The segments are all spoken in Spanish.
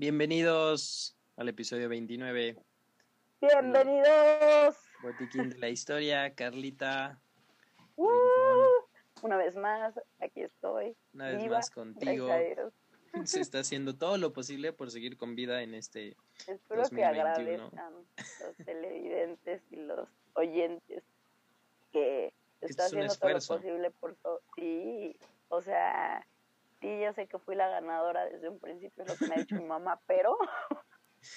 Bienvenidos al episodio 29. Bienvenidos. Botiquín de la historia, Carlita. Uh, una vez más, aquí estoy. Una vez viva, más contigo. Se está haciendo todo lo posible por seguir con vida en este. Espero 2021. que agradezcan los televidentes y los oyentes que Esto está es haciendo todo lo posible por todo. Sí, o sea, sí, yo sé que fui la ganadora desde un principio, es lo que me ha dicho mi mamá, pero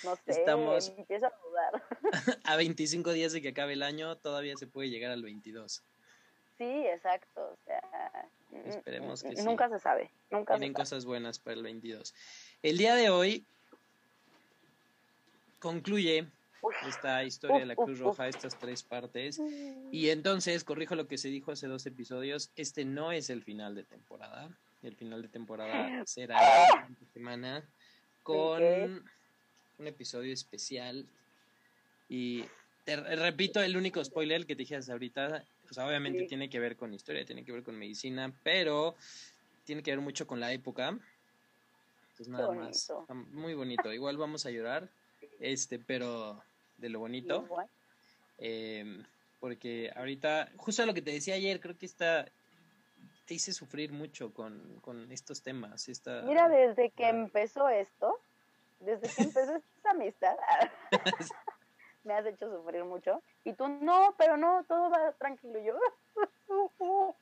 no sé, Estamos- empiezo a dudar. A 25 días de que acabe el año, todavía se puede llegar al 22. Sí, exacto, o sea, mm, Esperemos mm, que sí. nunca se sabe, nunca Tienen se sabe. cosas buenas para el 22. El día de hoy concluye Uf. esta historia de la Cruz uf. Roja, estas tres partes. Y entonces, corrijo lo que se dijo hace dos episodios, este no es el final de temporada. El final de temporada será la semana con Ok. un episodio especial. Y te re- repito, el único spoiler que te dije hasta ahorita, sea, obviamente Sí. tiene que ver con historia, tiene que ver con medicina, pero tiene que ver mucho con la época. Entonces nada más. Muy bonito. Igual vamos a llorar, este, pero de lo bonito. Eh, porque ahorita, justo lo que te decía ayer, creo que está, te hice sufrir mucho con, con estos temas. Esta, Mira, desde que empezó esto, desde que empezó esta amistad, me has hecho sufrir mucho. Y tú, no, pero no, todo va tranquilo. Yo,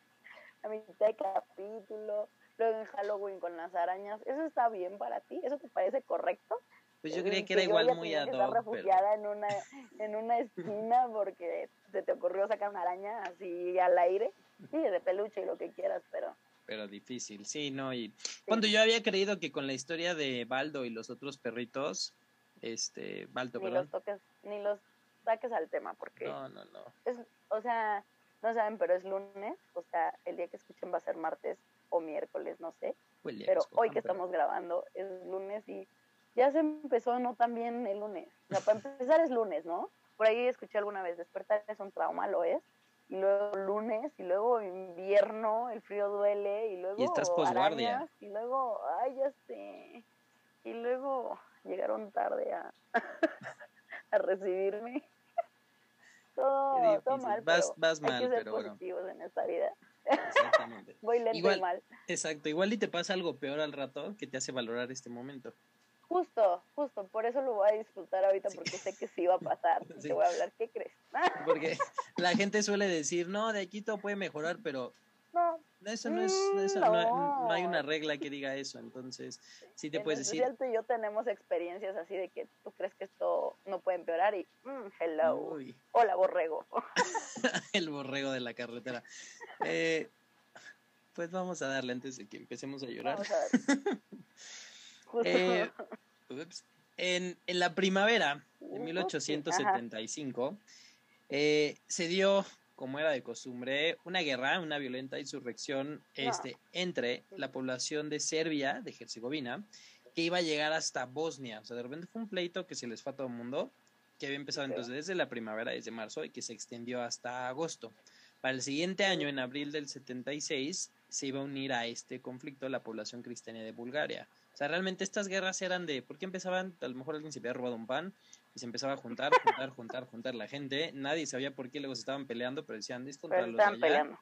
a mitad de capítulo, luego en Halloween con las arañas. ¿Eso está bien para ti? ¿Eso te parece correcto? Pues yo Eh, creía que era igual muy ad hoc, pero, refugiada en una en una esquina porque se te ocurrió sacar una araña así al aire. Sí, de peluche y lo que quieras, pero pero difícil, sí, ¿no? Y cuando yo había creído que con la historia de Baldo y los otros perritos, este, Baldo, ni perdón. los toques, ni los saques al tema, porque No, no, no. es, o sea, no saben, pero es lunes, o sea, el día que escuchen va a ser martes o miércoles, no sé, día pero hoy que pero- estamos grabando es lunes y ya se empezó no tan bien el lunes. O sea, para empezar es lunes, ¿no? Por ahí escuché alguna vez, despertar es un trauma, lo es. Y luego lunes, y luego invierno, el frío duele, y luego Y estás posguardia. arañas, y luego, ay, ya sé. Y luego llegaron tarde a, a recibirme. Todo, mal, Vas- pero vas hay mal, que ser pero bueno. positivos en esta vida. Exactamente. Voy lento Igual- y mal. Exacto, igual y te pasa algo peor al rato que te hace valorar este momento. Justo, justo, por eso lo voy a disfrutar ahorita Sí. porque sé que sí va a pasar. Sí. Te voy a hablar, ¿qué crees? Porque la gente suele decir, no, de aquí todo puede mejorar, pero no, eso no es, Mm, eso no, no. no hay una regla que diga eso, entonces sí te en puedes decir, tú y yo tenemos experiencias así de que tú crees que esto no puede empeorar y mm, hello, uy, hola borrego. el borrego de la carretera. Eh, pues vamos a darle antes de que empecemos a llorar. Vamos a. Eh, en, en la primavera de Ujú, 1875 eh, se dio, como era de costumbre, una guerra, una violenta insurrección este, entre la población de Serbia, de Herzegovina, que iba a llegar hasta Bosnia. O sea, de repente fue un pleito que se les fue a todo el mundo, que había empezado entonces desde la primavera, desde marzo, y que se extendió hasta agosto. Para el siguiente año, en abril del 76, se iba a unir a este conflicto la población cristiana de Bulgaria. Sea, realmente estas guerras eran de, ¿por qué empezaban? A lo mejor alguien se había robado un pan y se empezaba a juntar, juntar, juntar, juntar la gente. Nadie sabía por qué luego se estaban peleando, pero decían, es contra Pero los estaban allá", peleando.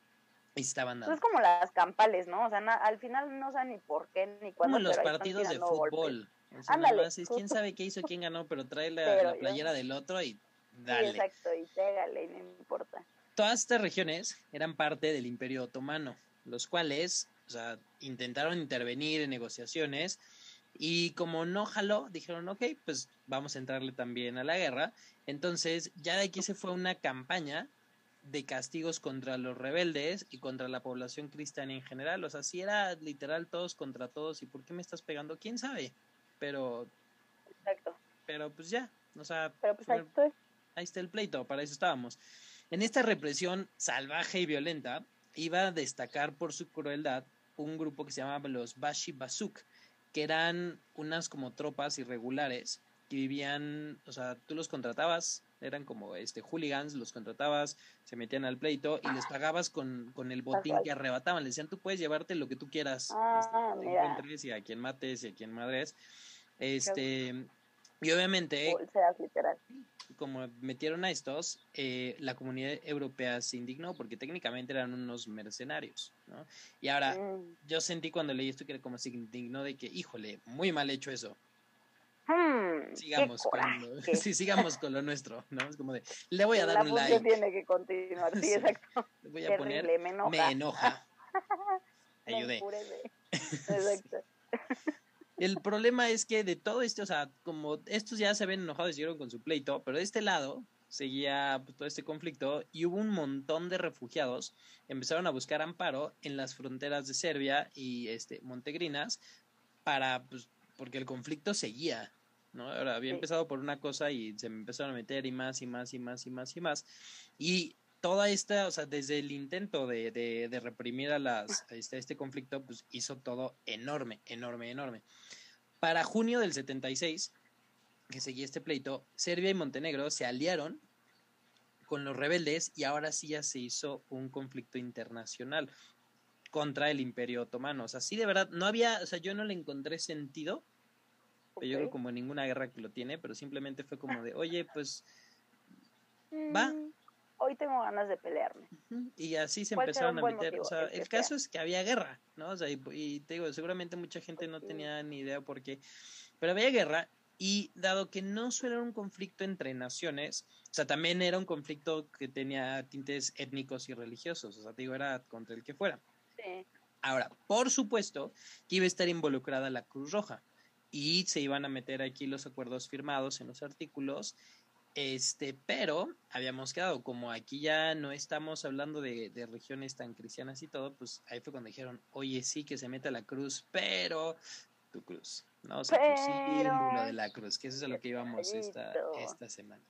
Y estaban Eso es dando. como las campales, ¿no? O sea, na- al final no saben ni por qué ni cuándo. Como los partidos de fútbol. O sea, Ándale, más es quién sabe qué hizo, quién ganó, pero trae la, Pero la yo- playera del otro y Sí, dale. exacto, y pégale, no importa. Todas estas regiones eran parte del Imperio Otomano, los cuales, o sea, intentaron intervenir en negociaciones y como no jaló, dijeron, ok, pues vamos a entrarle también a la guerra. Entonces, ya de aquí se fue una campaña de castigos contra los rebeldes y contra la población cristiana en general. O sea, si era literal todos contra todos. ¿Y por qué me estás pegando? ¿Quién sabe? Pero, Exacto. pero pues ya, o sea, Pero pues ahí estoy. ahí está el pleito, para eso estábamos. En esta represión salvaje y violenta iba a destacar por su crueldad un grupo que se llamaba los Bashi Basuk, que eran unas como tropas irregulares que vivían, o sea, tú los contratabas, eran como este hooligans, los contratabas, se metían al pleito y les pagabas con, con el botín que arrebataban. Le decían, tú puedes llevarte lo que tú quieras, Ah, este, te encuentres y a quien mates y a quien madres. Este, y obviamente, Bolseas, literal. Como metieron a estos, eh, la comunidad europea se indignó porque técnicamente eran unos mercenarios, ¿no? Y ahora, Mm. yo sentí cuando leí esto que era como se indignó de que, híjole, muy mal hecho eso. Qué Sigamos con lo, sí, sigamos con lo nuestro, ¿no? Es como de, le voy a dar la un like, tiene que continuar, sí, Sí. exacto. le voy a poner, Terrible, me enoja. me enoja. Ayudé. Exacto. El problema es que de todo esto, o sea, como estos ya se habían enojado y siguieron con su pleito, pero de este lado seguía pues, todo este conflicto y hubo un montón de refugiados empezaron a buscar amparo en las fronteras de Serbia y este Montegrinas para pues porque el conflicto seguía, ¿no? Ahora había empezado por una cosa y se me empezaron a meter y más y más y más y más y más y toda esta, o sea, desde el intento de, de, de reprimir a las, a este, a este conflicto, pues hizo todo enorme, enorme, enorme. Para junio del 76, que seguía este pleito, Serbia y Montenegro se aliaron con los rebeldes y ahora sí ya se hizo un conflicto internacional contra el Imperio Otomano. O sea, sí de verdad, no había, o sea, yo no le encontré sentido, yo creo como ninguna guerra que lo tiene, pero simplemente fue como de, oye, pues va. Hoy tengo ganas de pelearme. Y así se ¿Cuál será empezaron a meter. O sea, El caso sea. es que había guerra, ¿no? O sea, y, y te digo, seguramente mucha gente no Ok. tenía ni idea por qué. Pero había guerra y dado que no solo era un conflicto entre naciones, o sea, también era un conflicto que tenía tintes étnicos y religiosos. O sea, te digo, era contra el que fuera. Sí. Ahora, por supuesto que iba a estar involucrada la Cruz Roja y se iban a meter aquí los acuerdos firmados en los artículos. Este, pero habíamos quedado, como aquí ya no estamos hablando de, de regiones tan cristianas y todo, pues ahí fue cuando dijeron, oye, sí que se meta la cruz, pero tu cruz, ¿no? O sea, tu símbolo Pero- de la cruz, que eso es a lo que íbamos esta, esta semana.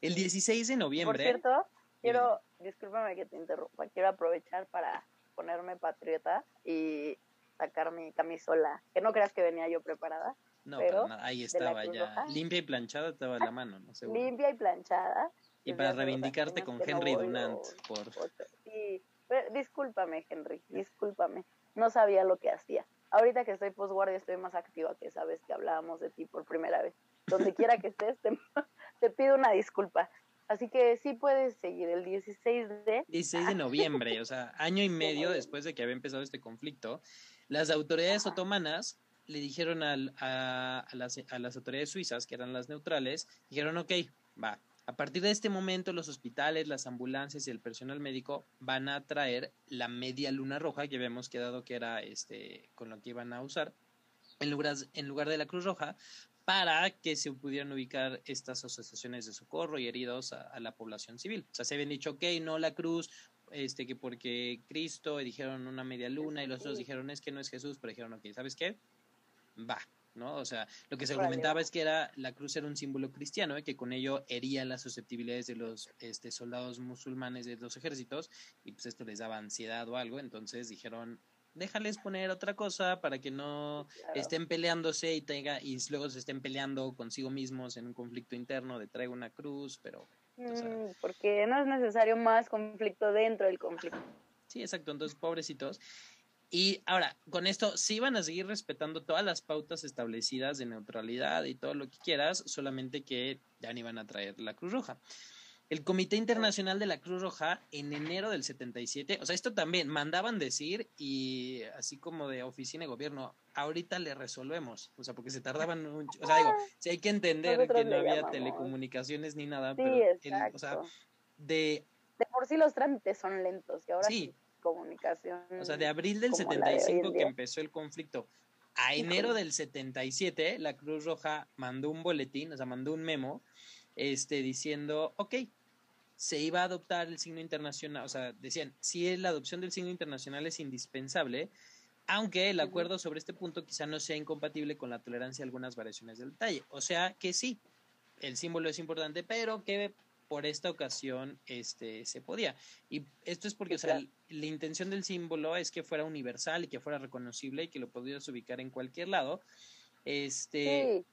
El 16 de Por noviembre, cierto, quiero, discúlpame que te interrumpa, quiero aprovechar para ponerme patriota y sacar mi camisola, que no creas que venía yo preparada, no, pero para nada, ahí estaba ya, Roja. limpia y planchada estaba a la mano, no Seguro. limpia y planchada. Y para reivindicarte con no Henry Dunant por. Sí, pero discúlpame, Henry, discúlpame. No sabía lo que hacía. Ahorita que estoy postguardia estoy más activa que sabes que hablábamos de ti por primera vez. Donde quiera que estés, te, te pido una disculpa. Así que sí puedes seguir el 16 de... 16 de noviembre, o sea, año y medio después de que había empezado este conflicto, las autoridades Ajá. otomanas le dijeron al- a, a las, a las autoridades suizas, que eran las neutrales, dijeron, ok, va, a partir de este momento los hospitales, las ambulancias y el personal médico van a traer la media luna roja que habíamos quedado que era este con lo que iban a usar en lugar, en lugar de la Cruz Roja para que se pudieran ubicar estas asociaciones de socorro y heridos a, a la población civil. O sea, se habían dicho, ok, no la cruz, este, que porque Cristo, y dijeron una media luna, y los otros dijeron, es que no es Jesús, pero dijeron, ok, ¿sabes qué? Va, ¿no? O sea, lo que se argumentaba es que era la cruz era un símbolo cristiano y que con ello hería las susceptibilidades de los este, soldados musulmanes de los ejércitos y pues esto les daba ansiedad o algo, entonces dijeron, déjales poner otra cosa para que no Claro. estén peleándose y tenga y luego se estén peleando consigo mismos en un conflicto interno de traigo una cruz, pero o sea- Mm, porque no es necesario más conflicto dentro del conflicto. sí, exacto, entonces pobrecitos. Y ahora, con esto sí van a seguir respetando todas las pautas establecidas de neutralidad y todo lo que quieras, solamente que ya ni van a traer la Cruz Roja. El Comité Internacional de la Cruz Roja en enero del 77, o sea, esto también mandaban decir y así como de oficina de gobierno, ahorita le resolvemos, o sea, porque se tardaban un, o sea, digo, sí hay que entender Nosotros que no había llamamos. telecomunicaciones ni nada, Sí, pero el- o sea, de de por sí los trámites son lentos y ahora Sí. sí, comunicación. O sea, de abril del como la de hoy en 75 que empezó el conflicto a enero del 77, la Cruz Roja mandó un boletín, o sea, mandó un memo, este, diciendo, ok, se iba a adoptar el signo internacional, o sea, decían, si la adopción del signo internacional es indispensable, aunque el acuerdo sobre este punto quizá no sea incompatible con la tolerancia a algunas variaciones del detalle. O sea, que sí, el símbolo es importante, pero que por esta ocasión este se podía. Y esto es porque, o sea, la intención del símbolo es que fuera universal y que fuera reconocible y que lo pudieras ubicar en cualquier lado. Este,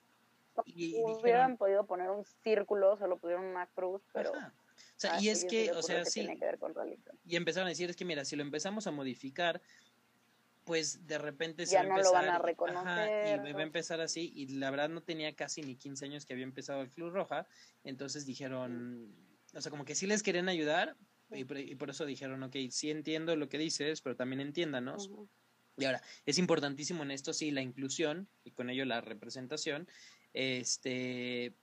sí, y hubieran dijeron, podido poner un círculo, solo pusieron una cruz, pero... ajá. O sea, a y es que, o sea, que sí, que y empezaron a decir es que mira, si lo empezamos a modificar pues de repente se ya no lo van a reconocer. y va a empezar así, y la verdad no tenía casi ni 15 años que había empezado el Club Roja, entonces dijeron, o sea, como que sí les querían ayudar, y por, eso dijeron, ok, sí entiendo lo que dices, pero también entiéndanos. Y ahora, es importantísimo en esto, sí, la inclusión, y con ello la representación, este,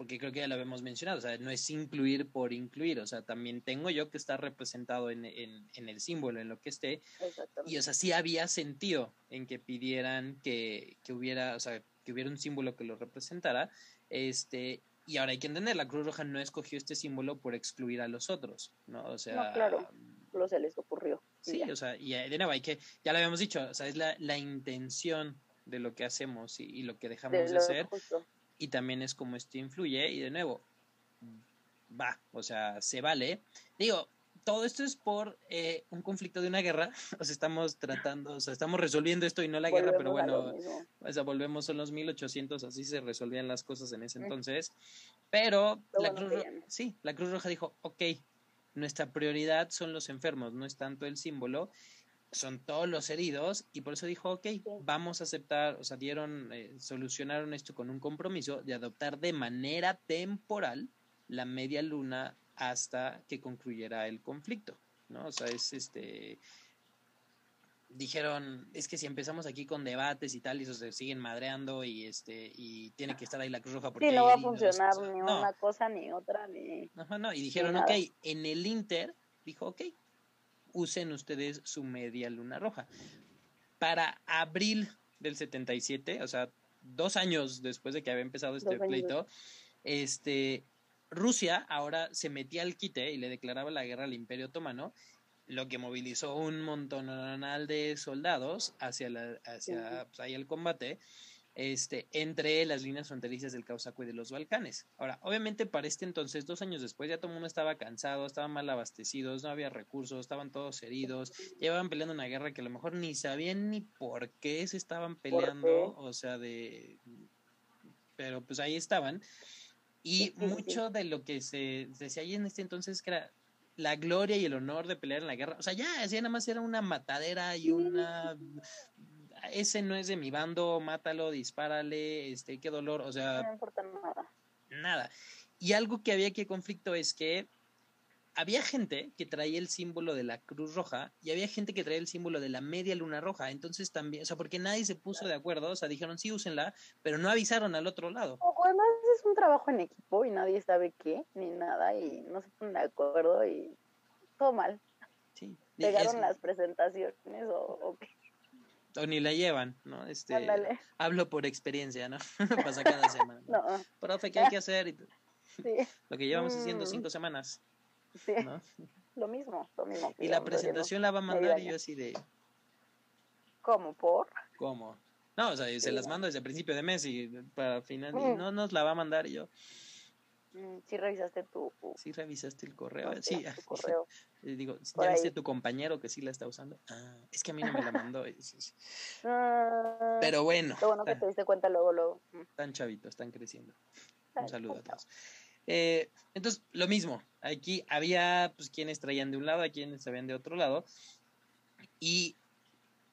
porque creo que ya lo habíamos mencionado, o sea, no es incluir por incluir, o sea, también tengo yo que estar representado en, en, en el símbolo, en lo que esté, y o sea, sí había sentido en que pidieran que, que hubiera, o sea, que hubiera un símbolo que lo representara, este, y ahora hay que entender, la Cruz Roja no escogió este símbolo por excluir a los otros, ¿no? O sea, no, claro, lo se les ocurrió. Sí, o sea, y de nuevo hay que, ya lo habíamos dicho, o sea, es la, la intención de lo que hacemos y, lo que dejamos de, hacer y también es como esto influye y de nuevo, va, o sea, se vale. Digo, todo esto es por eh, un conflicto de una guerra, o sea, estamos tratando, o sea, estamos resolviendo esto y no la guerra, pero bueno, o sea, volvemos a los 1800, así se resolvían las cosas en ese entonces, pero la Cruz, sí, la Cruz Roja dijo, ok, nuestra prioridad son los enfermos, no es tanto el símbolo, son todos los heridos y por eso dijo, ok, vamos a aceptar, o sea, dieron, eh, solucionaron esto con un compromiso de adoptar de manera temporal la media luna hasta que concluyera el conflicto, ¿no? O sea, es este dijeron, es que si empezamos aquí con debates y tal, y eso se siguen madreando y este y tiene que estar ahí la Cruz Roja porque sí, no va a funcionar ni una cosa ni otra ni Ajá, no, y dijeron, ok, en el Inter dijo, ok, usen ustedes su media luna roja. Para abril del 77, o sea, dos años después de que había empezado este pleito, este, Rusia ahora se metía al quite y le declaraba la guerra al Imperio Otomano, lo que movilizó un montón de soldados hacia, la, hacia pues, ahí el combate este, entre las líneas fronterizas del Causaco y de los Balcanes. Ahora, obviamente para este entonces, dos años después, ya todo el mundo estaba cansado, estaban mal abastecidos, no había recursos, estaban todos heridos, llevaban peleando una guerra que a lo mejor ni sabían ni por qué se estaban peleando, o sea, de... Pero pues ahí estaban. Y mucho de lo que se decía ahí en este entonces que era la gloria y el honor de pelear en la guerra. O sea, ya, ya nada más era una matadera y una ese no es de mi bando, mátalo, dispárale, este, qué dolor, o sea... No importa nada. Nada. Y algo que había que conflicto es que había gente que traía el símbolo de la Cruz Roja y había gente que traía el símbolo de la media luna roja. Entonces también, o sea, porque nadie se puso de acuerdo, o sea, dijeron sí, úsenla, pero no avisaron al otro lado. O además es un trabajo en equipo y nadie sabe qué, ni nada, y no se ponen de acuerdo y todo mal. Sí. Pegaron las presentaciones o, o qué o ni la llevan, ¿no? Este, hablo por experiencia, ¿no? Pasa cada semana. No. Profe, ¿qué hay que hacer? Sí. Lo que llevamos haciendo mm. cinco semanas. Sí. ¿no? Lo mismo, lo mismo. Y la presentación la va a mandar y yo así de... ¿Cómo? ¿Por? ¿Cómo? No, o sea, se las mando desde el principio de mes y para final, y mm. no nos la va a mandar y yo... Mm, sí revisaste tu... Sí revisaste el correo. sí, tu correo. digo, ¿ya viste tu compañero que sí la está usando? Ah, es que a mí no me la mandó. Ah, Pero bueno. Lo bueno que te diste cuenta luego, luego. Mm. Están chavitos, están creciendo. Un saludo a todos. Eh, entonces, lo mismo. Aquí había pues quienes traían de un lado, a quienes traían de otro lado. Y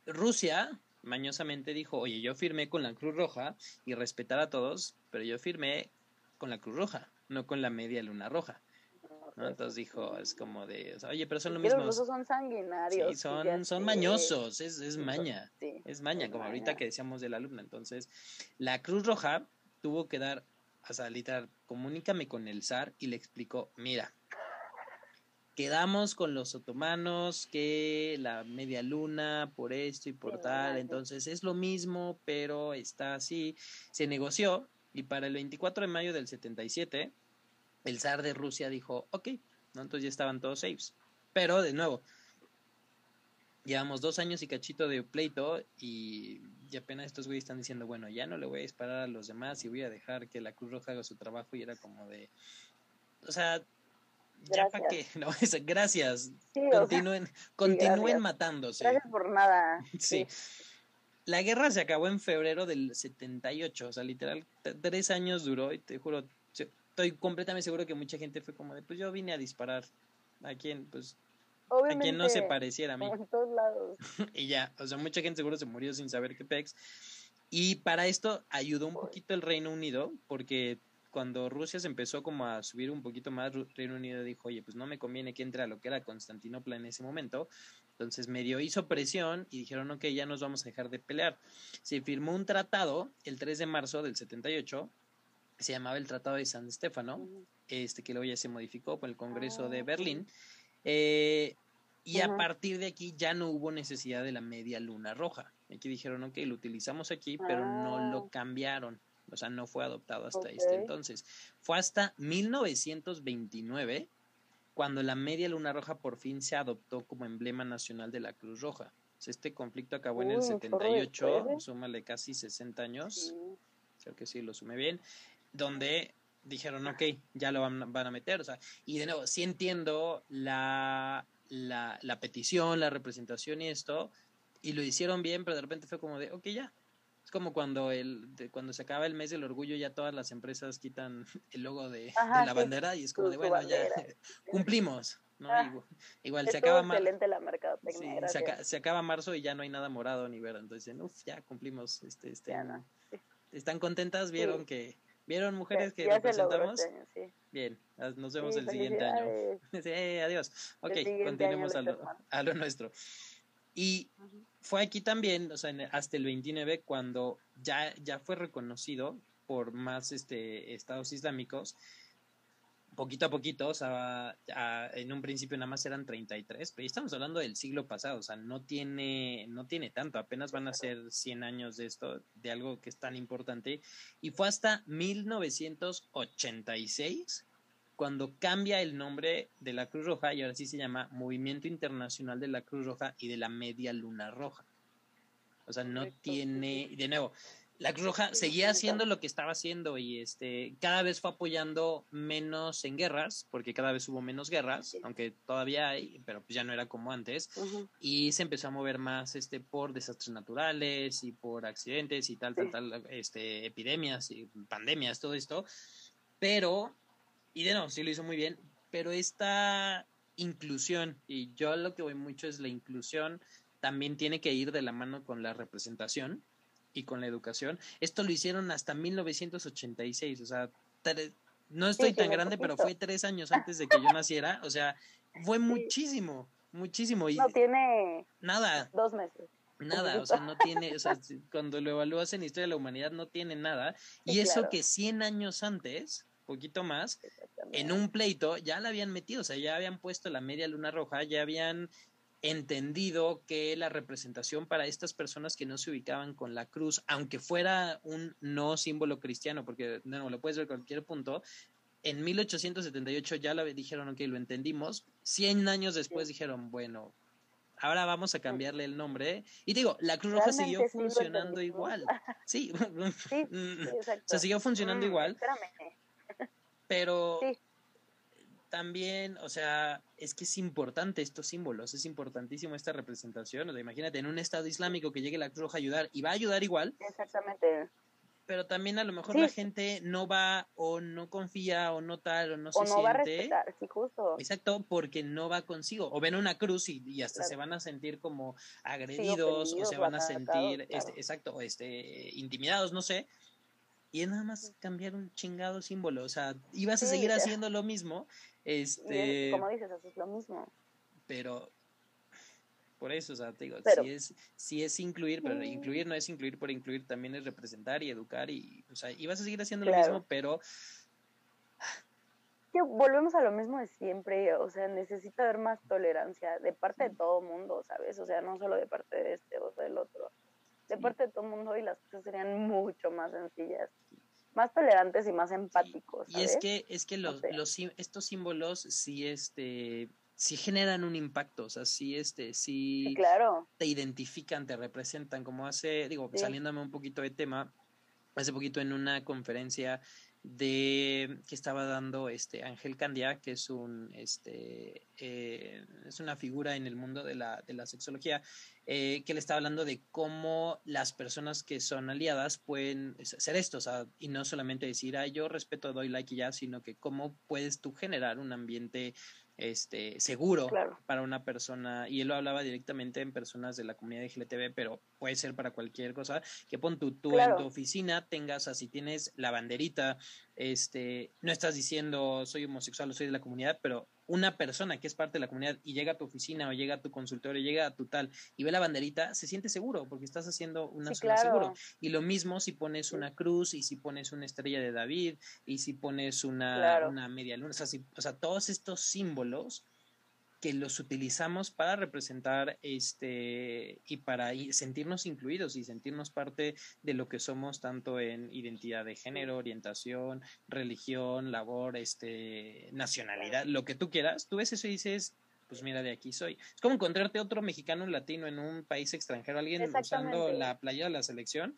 Rusia mañosamente dijo, oye, yo firmé con la Cruz Roja y respetar a todos, pero yo firmé con la Cruz Roja no con la media luna roja. ¿no? Entonces dijo, es como de, oye, pero son lo mismo. Los son sanguinarios. Sí, son, son mañosos, es, es maña. es maña, como ahorita que decíamos de la alumna. Entonces, la Cruz Roja tuvo que dar, o sea, literal, comunícame con el zar y le explicó, mira, quedamos con los otomanos que la media luna por esto y por tal, entonces es lo mismo, pero está así. Se negoció y para el 24 de mayo del 77, el zar de Rusia dijo, ok, ¿no? entonces ya estaban todos saves. Pero, de nuevo, llevamos dos años y cachito de pleito y, apenas estos güeyes están diciendo, bueno, ya no le voy a disparar a los demás y voy a dejar que la Cruz Roja haga su trabajo y era como de, o sea, ya para qué, no, gracias, continúen, continúen matándose. Gracias por nada. sí. La guerra se acabó en febrero del 78, o sea, literal, tres años duró y te juro, estoy completamente seguro que mucha gente fue como de, pues yo vine a disparar. ¿A quién? Pues Obviamente, a quien no se pareciera a mí. En todos lados. y ya, o sea, mucha gente seguro se murió sin saber qué pex. Y para esto ayudó un poquito el Reino Unido, porque cuando Rusia se empezó como a subir un poquito más, Reino Unido dijo, oye, pues no me conviene que entre a lo que era Constantinopla en ese momento. Entonces medio hizo presión y dijeron, ok, ya nos vamos a dejar de pelear. Se firmó un tratado el 3 de marzo del 78, que se llamaba el Tratado de San Stefano, este que luego ya se modificó por el Congreso de ah, Berlín. Eh, y a partir de aquí ya no hubo necesidad de la media luna roja. Aquí dijeron, ok, lo utilizamos aquí, pero no lo ah. cambiaron. O sea, no fue adoptado hasta este entonces. Fue hasta 1929 cuando la media luna roja por fin se adoptó como emblema nacional de la Cruz Roja. Este conflicto acabó en el 78, súmale casi 60 años, creo que sí lo sume bien, donde dijeron, ok, ya lo van, van, a meter. O sea, y de nuevo, sí entiendo la, la, la petición, la representación y esto, y lo hicieron bien, pero de repente fue como de, ok, ya, es como cuando el cuando se acaba el mes del orgullo ya todas las empresas quitan el logo de, la bandera y es como de bueno ya cumplimos ¿no? Ah, igual, se acaba se, acaba marzo y ya no hay nada morado ni verde entonces uff ya cumplimos este este están contentas vieron que vieron mujeres que representamos bien nos vemos el siguiente año. adiós. Ok continuemos a lo, a lo nuestro y fue aquí también, o sea, hasta el 29, cuando ya, ya fue reconocido por más este, estados islámicos, poquito a poquito, o sea, en un principio nada más eran 33, pero estamos hablando del siglo pasado, o sea, no tiene, no tiene tanto, apenas van a ser 100 años de esto, de algo que es tan importante, y fue hasta 1986 cuando cambia el nombre de la Cruz Roja y ahora sí se llama Movimiento Internacional de la Cruz Roja y de la Media Luna Roja. O sea, no tiene, de nuevo, la Cruz Roja seguía haciendo lo que estaba haciendo y este cada vez fue apoyando menos en guerras, porque cada vez hubo menos guerras, aunque todavía hay, pero pues ya no era como antes, y se empezó a mover más este por desastres naturales y por accidentes y tal, tal, tal, este epidemias y pandemias, todo esto. Pero y de no, sí lo hizo muy bien, pero esta inclusión, y yo lo que voy mucho es la inclusión, también tiene que ir de la mano con la representación y con la educación. Esto lo hicieron hasta 1986, o sea, no estoy tan grande, pero fue tres años antes de que yo naciera, o sea, fue muchísimo, muchísimo. Y no tiene nada. Dos meses. Nada, o sea, no tiene, o sea, cuando lo evalúas en historia de la humanidad no tiene nada. y eso que 100 años antes poquito más, en un pleito ya la habían metido, o sea, ya habían puesto la media luna roja, ya habían entendido que la representación para estas personas que no se ubicaban con la cruz, aunque fuera un no símbolo cristiano, porque no lo puedes ver en cualquier punto, en 1878 ya lo dijeron, ok, lo entendimos, 100 años después dijeron, bueno, ahora vamos a cambiarle el nombre. Y digo, la Cruz Roja siguió funcionando igual. Sí, sí, siguió funcionando mm, igual. Pero también, o sea, es que es importante estos símbolos, es importantísimo esta representación. O sea, imagínate, en un Estado islámico que llegue la Cruz Roja a ayudar y va a ayudar igual. Exactamente. Pero también a lo mejor la gente no va o no confía o no tal o no se no Va a respetar, sí, justo. Exacto, porque no va consigo. O ven una cruz y, hasta se van a sentir como agredidos o se van a sentir, este, exacto, o este, intimidados, no sé y es nada más cambiar un chingado símbolo, o sea, ibas a seguir haciendo lo mismo, este... como dices, es lo mismo. Pero, por eso, o sea, te digo, si es, si es incluir, pero incluir no es incluir por incluir, también es representar y educar y, o sea, ibas a seguir haciendo lo mismo, pero... volvemos a lo mismo de siempre, o sea, necesita haber más tolerancia de parte de todo mundo, ¿sabes? O sea, no solo de parte de este o del otro de parte de todo el mundo y las cosas serían mucho más sencillas, más tolerantes y más empáticos. Y es que, es que los, los, estos símbolos sí, este, sí generan un impacto, o sea, sí, este, sí, claro. te identifican, te representan, como hace, digo, saliéndome un poquito de tema, hace poquito en una conferencia de que estaba dando este Ángel Candia, que es un este eh, es una figura en el mundo de la, de la sexología, eh, que le estaba hablando de cómo las personas que son aliadas pueden ser esto, y no solamente decir, ah, yo respeto, doy like y ya, sino que cómo puedes tú generar un ambiente este, seguro para una persona, y él lo hablaba directamente en personas de la comunidad de LGTB, pero puede ser para cualquier cosa, que pon tú, tú en tu oficina tengas, así tienes la banderita, este, no estás diciendo soy homosexual o soy de la comunidad, pero una persona que es parte de la comunidad y llega a tu oficina o llega a tu consultorio, llega a tu tal y ve la banderita, se siente seguro porque estás haciendo una zona seguro. Y lo mismo si pones una cruz y si pones una estrella de David y si pones una, una media luna, o sea, o sea, todos estos símbolos que los utilizamos para representar este y para sentirnos incluidos y sentirnos parte de lo que somos tanto en identidad de género, orientación, religión, labor, este, nacionalidad, lo que tú quieras. Tú ves eso y dices, pues mira, de aquí soy. Es como encontrarte otro mexicano latino en un país extranjero, alguien usando la playa de la selección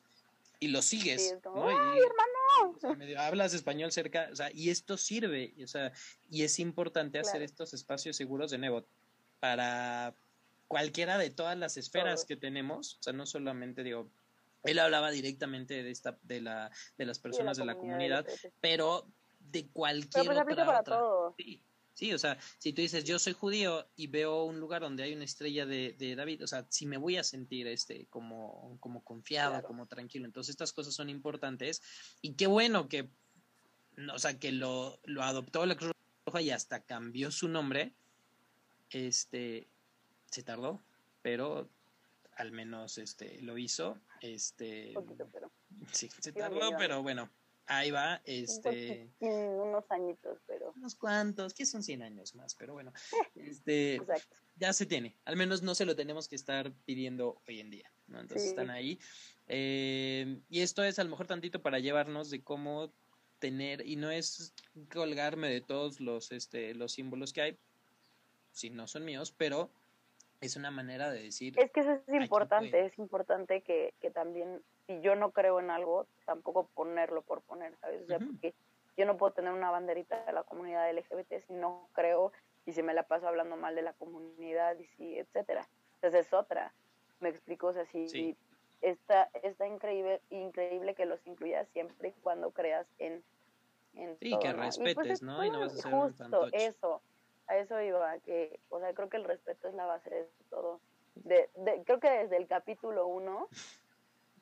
y lo sigues. ¡Ay, hermano! hablas español cerca, o sea, y esto sirve, o sea, y es importante hacer estos espacios seguros de nuevo para cualquiera de todas las esferas que tenemos, o sea, no solamente digo, él hablaba directamente de esta, de la, de las personas de la, comunidad, pero de cualquier pero pues, otra, Todo. Sí, o sea, si tú dices yo soy judío y veo un lugar donde hay una estrella de, de David, o sea, si me voy a sentir este como, como confiado, como tranquilo. Entonces estas cosas son importantes y qué bueno que, o sea, que lo, lo adoptó la Cruz Roja y hasta cambió su nombre. Este, se tardó, pero al menos este lo hizo. Este, sí, se tardó, pero bueno, ahí va, este... unos añitos, pero... Unos cuantos, que son 100 años más, pero bueno, este... Ya se tiene, al menos no se lo tenemos que estar pidiendo hoy en día, ¿no? Entonces están ahí. Eh, y esto es a lo mejor tantito para llevarnos de cómo tener, y no es colgarme de todos los, este, los símbolos que hay, si no son míos, pero es una manera de decir... Es que eso es importante, es importante que, que también si yo no creo en algo, tampoco ponerlo por poner, ¿sabes? O sea, porque yo no puedo tener una banderita de la comunidad LGBT si no creo y si me la paso hablando mal de la comunidad y si, etcétera. Entonces es otra. Me explico, o sea, si está, está increíble, increíble que los incluyas siempre y cuando creas en, en sí, que pues, respetes, ¿no? Y no vas a ser justo eso, a eso iba, que, o sea, creo que el respeto es la base de todo. De, de, creo que desde el capítulo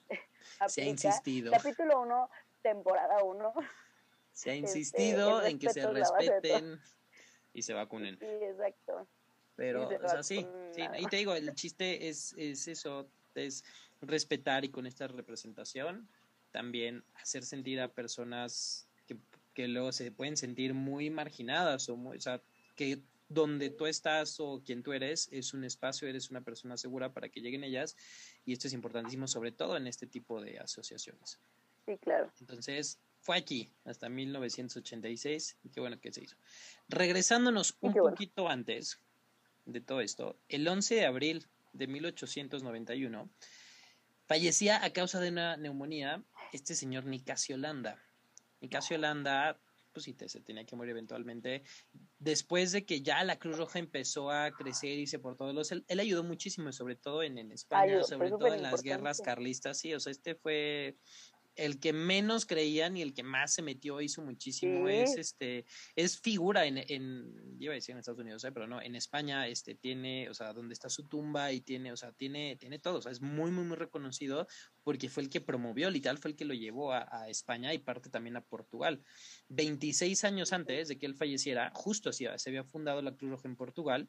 se ha insistido. Capítulo 1, temporada 1. Se ha este, insistido en que se respeten y se vacunen. Sí, exacto. Pero, o sea, sí, sí, y te digo, el chiste es, es eso, es respetar y con esta representación también hacer sentir a personas que, que luego se pueden sentir muy marginadas o, muy, o sea, que donde tú estás o quien tú eres es un espacio, eres una persona segura para que lleguen ellas y esto es importantísimo sobre todo en este tipo de asociaciones. Sí, claro. Entonces, fue aquí hasta 1986 y qué bueno que se hizo. Regresándonos un poquito antes de todo esto, el 11 de abril de 1891 fallecía a causa de una neumonía este señor Nicasio Landa. Nicasio Landa pues sí, se tenía que morir eventualmente. Después de que ya la Cruz Roja empezó a crecer y se por todos los, él, ayudó muchísimo, sobre todo en, en España, sobre todo en las guerras carlistas, sí, o sea, este fue el que menos creían y el que más se metió hizo muchísimo es este es figura en, en iba a decir en Estados Unidos ¿eh? pero no en España este tiene o sea donde está su tumba y tiene o sea tiene tiene todo o sea es muy muy muy reconocido porque fue el que promovió literal fue el que lo llevó a, España y parte también a Portugal. 26 años antes de que él falleciera justo así se había fundado la Cruz Roja en Portugal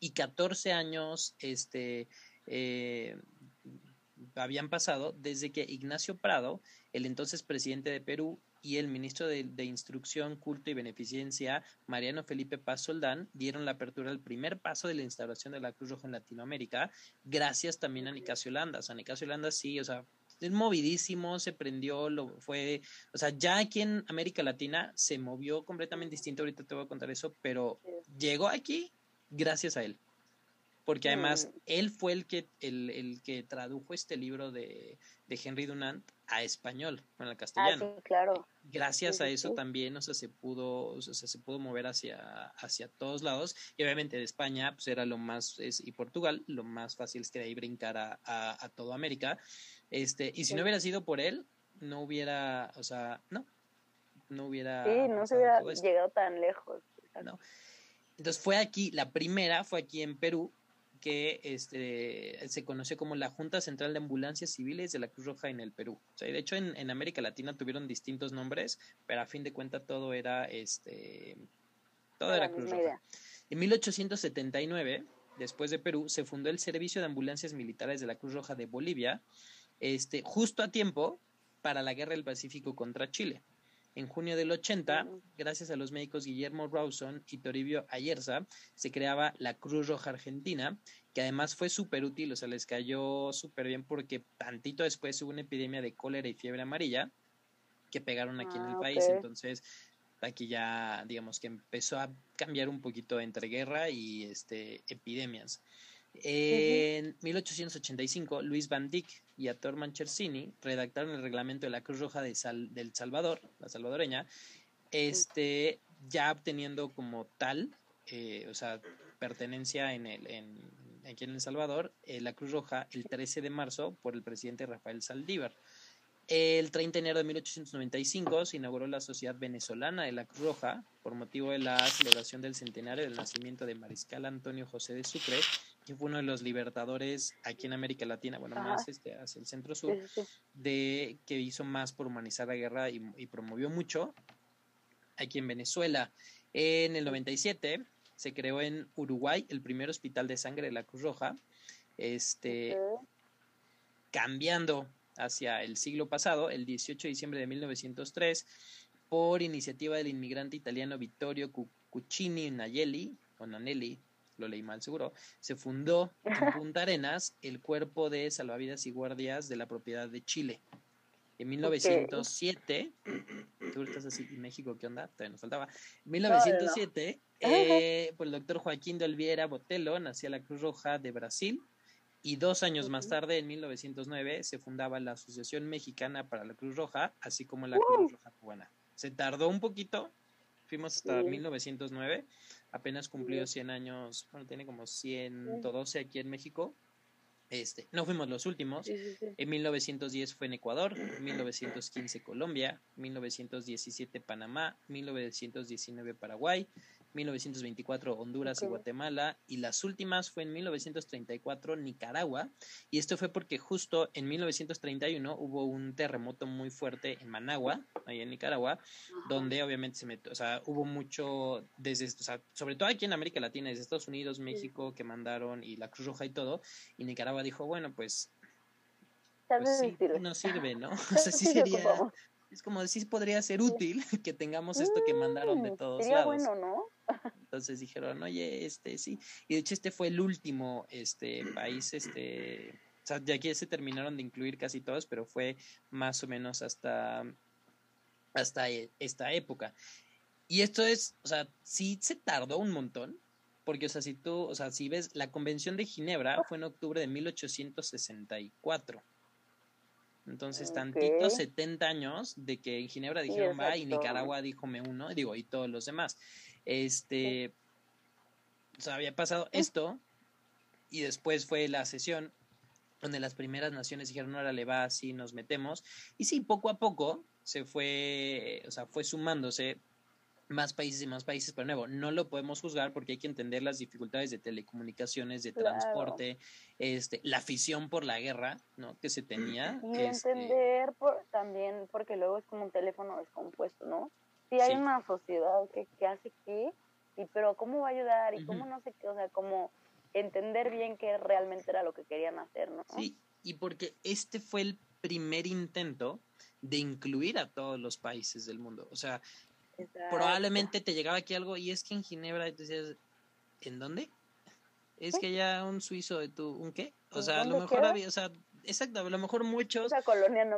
y 14 años este eh, habían pasado desde que Ignacio Prado, el entonces presidente de Perú, y el ministro de, Instrucción, Culto y Beneficencia, Mariano Felipe Paz Soldán, dieron la apertura al primer paso de la instauración de la Cruz Roja en Latinoamérica, gracias también a Nicasio Landa. O sea, Nicasio Landa sí, o sea, es movidísimo, se prendió, lo fue, o sea, ya aquí en América Latina se movió completamente distinto, ahorita te voy a contar eso, pero llegó aquí gracias a él porque además mm. él fue el que, el, el, que tradujo este libro de, de Henry Dunant a español, al ah, castellano. Ah, claro. Gracias a eso también, o sea, se pudo, o sea, se pudo mover hacia, hacia todos lados, y obviamente de España, pues era lo más, es, y Portugal, lo más fácil es que de ahí brincar a, a, toda América, este, y si no hubiera sido por él, no hubiera, o sea, no, no hubiera... Sí, no se hubiera llegado tan lejos. No. Entonces fue aquí, la primera fue aquí en Perú, que este, se conoció como la Junta Central de Ambulancias Civiles de la Cruz Roja en el Perú. O sea, de hecho, en, en América Latina tuvieron distintos nombres, pero a fin de cuentas todo era, este, todo era Cruz Roja. En 1879, después de Perú, se fundó el Servicio de Ambulancias Militares de la Cruz Roja de Bolivia, este, justo a tiempo para la Guerra del Pacífico contra Chile. En junio del 80, gracias a los médicos Guillermo Rawson y Toribio Ayerza, se creaba la Cruz Roja Argentina, que además fue súper útil, o sea, les cayó súper bien porque tantito después hubo una epidemia de cólera y fiebre amarilla que pegaron aquí en el ah, país, entonces aquí ya digamos que empezó a cambiar un poquito entre guerra y este epidemias. En 1885, Luis Van Dyck y Ator Manchersini redactaron el reglamento de la Cruz Roja de del Salvador, la salvadoreña, este, ya obteniendo como tal, eh, o sea, pertenencia en el, en, aquí en El Salvador, eh, la Cruz Roja el 13 de marzo por el presidente Rafael Saldívar. El 30 de enero de 1895 se inauguró la Sociedad Venezolana de la Cruz Roja por motivo de la celebración del centenario del nacimiento de Mariscal Antonio José de Sucre, que fue uno de los libertadores aquí en América Latina, bueno, más este, hacia el centro sur, de que hizo más por humanizar la guerra y, promovió mucho aquí en Venezuela. En el 97 se creó en Uruguay el primer hospital de sangre de la Cruz Roja, este, cambiando hacia el siglo pasado, el 18 de diciembre de 1903, por iniciativa del inmigrante italiano Vittorio Cuccini Nayeli, o Nanelli, lo leí mal seguro, se fundó en Punta Arenas el cuerpo de salvavidas y guardias de la propiedad de Chile. En 1907, tú estás así, México, ¿qué onda? Todavía nos faltaba. En 1907, eh, pues el doctor Joaquín de Olviera Botelo nacía la Cruz Roja de Brasil y dos años más tarde, en 1909, se fundaba la Asociación Mexicana para la Cruz Roja, así como la Cruz Roja Cubana. Se tardó un poquito, fuimos hasta 1909, apenas cumplió 100 años, bueno, tiene como 112 aquí en México. Este, no fuimos los últimos. en 1910 fue en Ecuador, en 1915 Colombia, 1917 Panamá, 1919 Paraguay, 1924 Honduras y Guatemala y las últimas fue en 1934 Nicaragua y esto fue porque justo en 1931 hubo un terremoto muy fuerte en Managua, ahí en Nicaragua, donde obviamente se metió, o sea, hubo mucho desde, o sea, sobre todo aquí en América Latina, desde Estados Unidos, México, que mandaron y la Cruz Roja y todo, y Nicaragua dijo, bueno, pues, pues sí, no sirve, ¿no? O sea, sí sería, es como decir, podría ser útil que tengamos esto que mandaron de mm, todos sería bueno, ¿no? Entonces dijeron, oye, este sí. Y de hecho este fue el último este país, este, o sea, de aquí se terminaron de incluir casi todos, pero fue más o menos hasta, hasta e, esta época. Y esto es, o sea, sí se tardó un montón, porque, o sea, si tú, o sea, si ves, la Convención de Ginebra fue en octubre de 1864. Entonces, tantitos 70 años de que en Ginebra dijeron va y Nicaragua dijo me uno, digo, y todos los demás. Este, o sea, había pasado esto y después fue la sesión donde las primeras naciones dijeron, ahora le va así, nos metemos. Y sí, poco a poco se fue, o sea, fue sumándose más países y más países, pero nuevo, no lo podemos juzgar porque hay que entender las dificultades de telecomunicaciones, de transporte, este, la afición por la guerra, ¿no? Que se tenía. Y este entender por, también, porque luego es como un teléfono descompuesto, ¿no? Si hay una sociedad que, que hace qué, y pero cómo va a ayudar y cómo no sé qué, o sea, como entender bien qué realmente era lo que querían hacer, ¿no? Sí, y porque este fue el primer intento de incluir a todos los países del mundo. O sea, probablemente te llegaba aquí algo y es que en Ginebra decías, ¿en dónde? Es que ya un suizo de tu, ¿un qué? O sea, a lo mejor había, o sea, exacto, a lo mejor muchos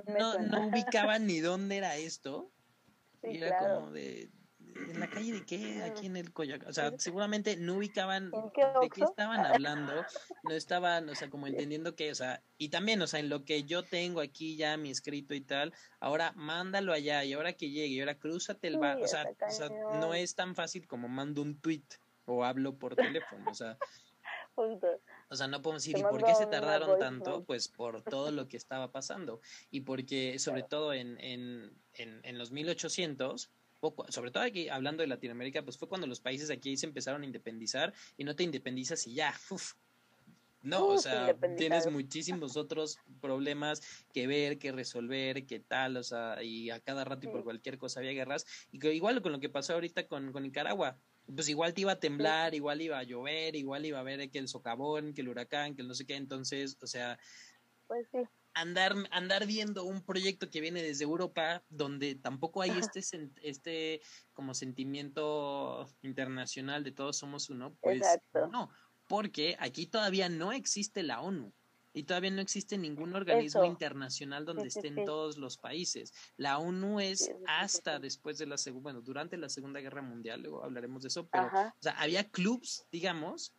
no, no, ubicaban ni dónde era esto. y era como de, ¿en la calle de qué? Aquí en el Coyoacán. O sea, seguramente no ubicaban de qué estaban hablando, no estaban, o sea, como entendiendo que, o sea, y también, o sea, en lo que yo tengo aquí ya mi escrito y tal, ahora mándalo allá y ahora que llegue y ahora cruzate el bar, o, sea, o sea, no es tan fácil como mando un tweet o hablo por teléfono, o sea. O sea, no podemos decir, ¿y por qué se tardaron tanto? Pues por todo lo que estaba pasando. Y porque, sobre todo en, en, en, en los 1800, poco, sobre todo aquí hablando de Latinoamérica, pues fue cuando los países aquí se empezaron a independizar y no te independizas y ya, uf, no, o sea, tienes muchísimos otros problemas que ver, que resolver, que tal, o sea, y a cada rato y por cualquier cosa había guerras. Y que igual con lo que pasó ahorita con, con Nicaragua, pues igual te iba a temblar, igual iba a llover, igual iba a ver que el socavón, que el huracán, que el no sé qué, entonces, o sea, pues sí. Andar, andar viendo un proyecto que viene desde Europa, donde tampoco hay este, este como sentimiento internacional de todos somos uno, pues no, porque aquí todavía no existe la ONU y todavía no existe ningún organismo internacional donde estén todos los países. La ONU es hasta después de la segunda, bueno, durante la Segunda Guerra Mundial, luego hablaremos de eso, pero o sea, había clubs, digamos,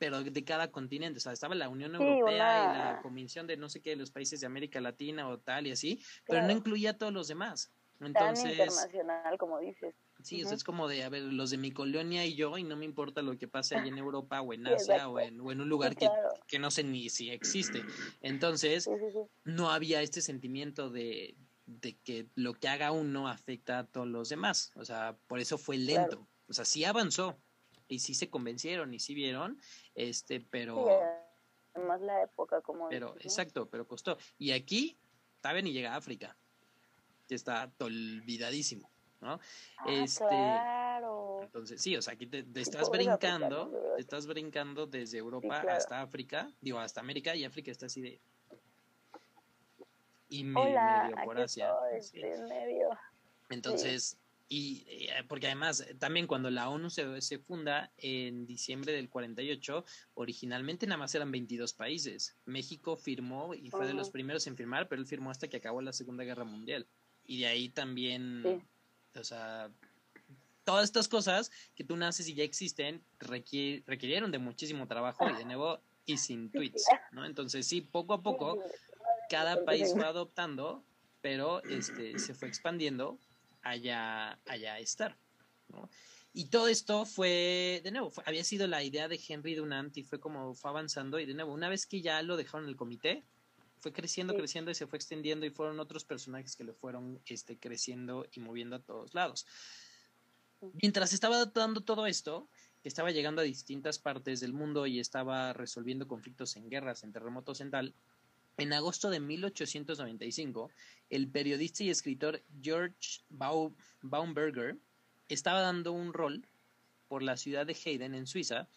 pero de cada continente, o sea, estaba la Unión Europea y la Comisión de no sé qué de los países de América Latina o tal y así, pero no incluía a todos los demás. Entonces, internacional, como dices. Sí, es como de, a ver, los de mi colonia y yo, y no me importa lo que pase ahí en Europa o en Asia o, en, o en un lugar que, que, no sé ni si existe. Entonces, no había este sentimiento de, de que lo que haga uno afecta a todos los demás. O sea, por eso fue lento. O sea, sí avanzó y sí se convencieron y sí vieron, este, pero... además la época como... Pero, exacto, pero costó. Y aquí, saben, y llega a África. Que está olvidadísimo. ¿no? Ah, este, claro. Entonces, sí, o sea, aquí te, estás brincando, te estás brincando desde Europa hasta África, digo, hasta América, y África está así de... Y medio por Asia. medio. Entonces, y eh, porque además, también cuando la ONU se, se, funda en diciembre del 48, originalmente nada más eran 22 países. México firmó y fue de los primeros en firmar, pero él firmó hasta que acabó la Segunda Guerra Mundial. Y de ahí también o sea, todas estas cosas que tú naces y ya existen requirieron de muchísimo trabajo y de nuevo y sin tweets, ¿no? Entonces sí, poco a poco cada país fue adoptando, pero este se fue expandiendo allá allá estar, ¿no? Y todo esto fue, de nuevo, había sido la idea de Henry Dunant y fue como fue avanzando y de nuevo, una vez que ya lo dejaron en el comité, fue creciendo, creciendo y se fue extendiendo y fueron otros personajes que le fueron este, creciendo y moviendo a todos lados. Mientras estaba dando todo esto, estaba llegando a distintas partes del mundo y estaba resolviendo conflictos en guerras, en terremotos en tal, en agosto de 1895, el periodista y escritor George Baumberger estaba dando un rol por la ciudad de Hayden, en Suiza,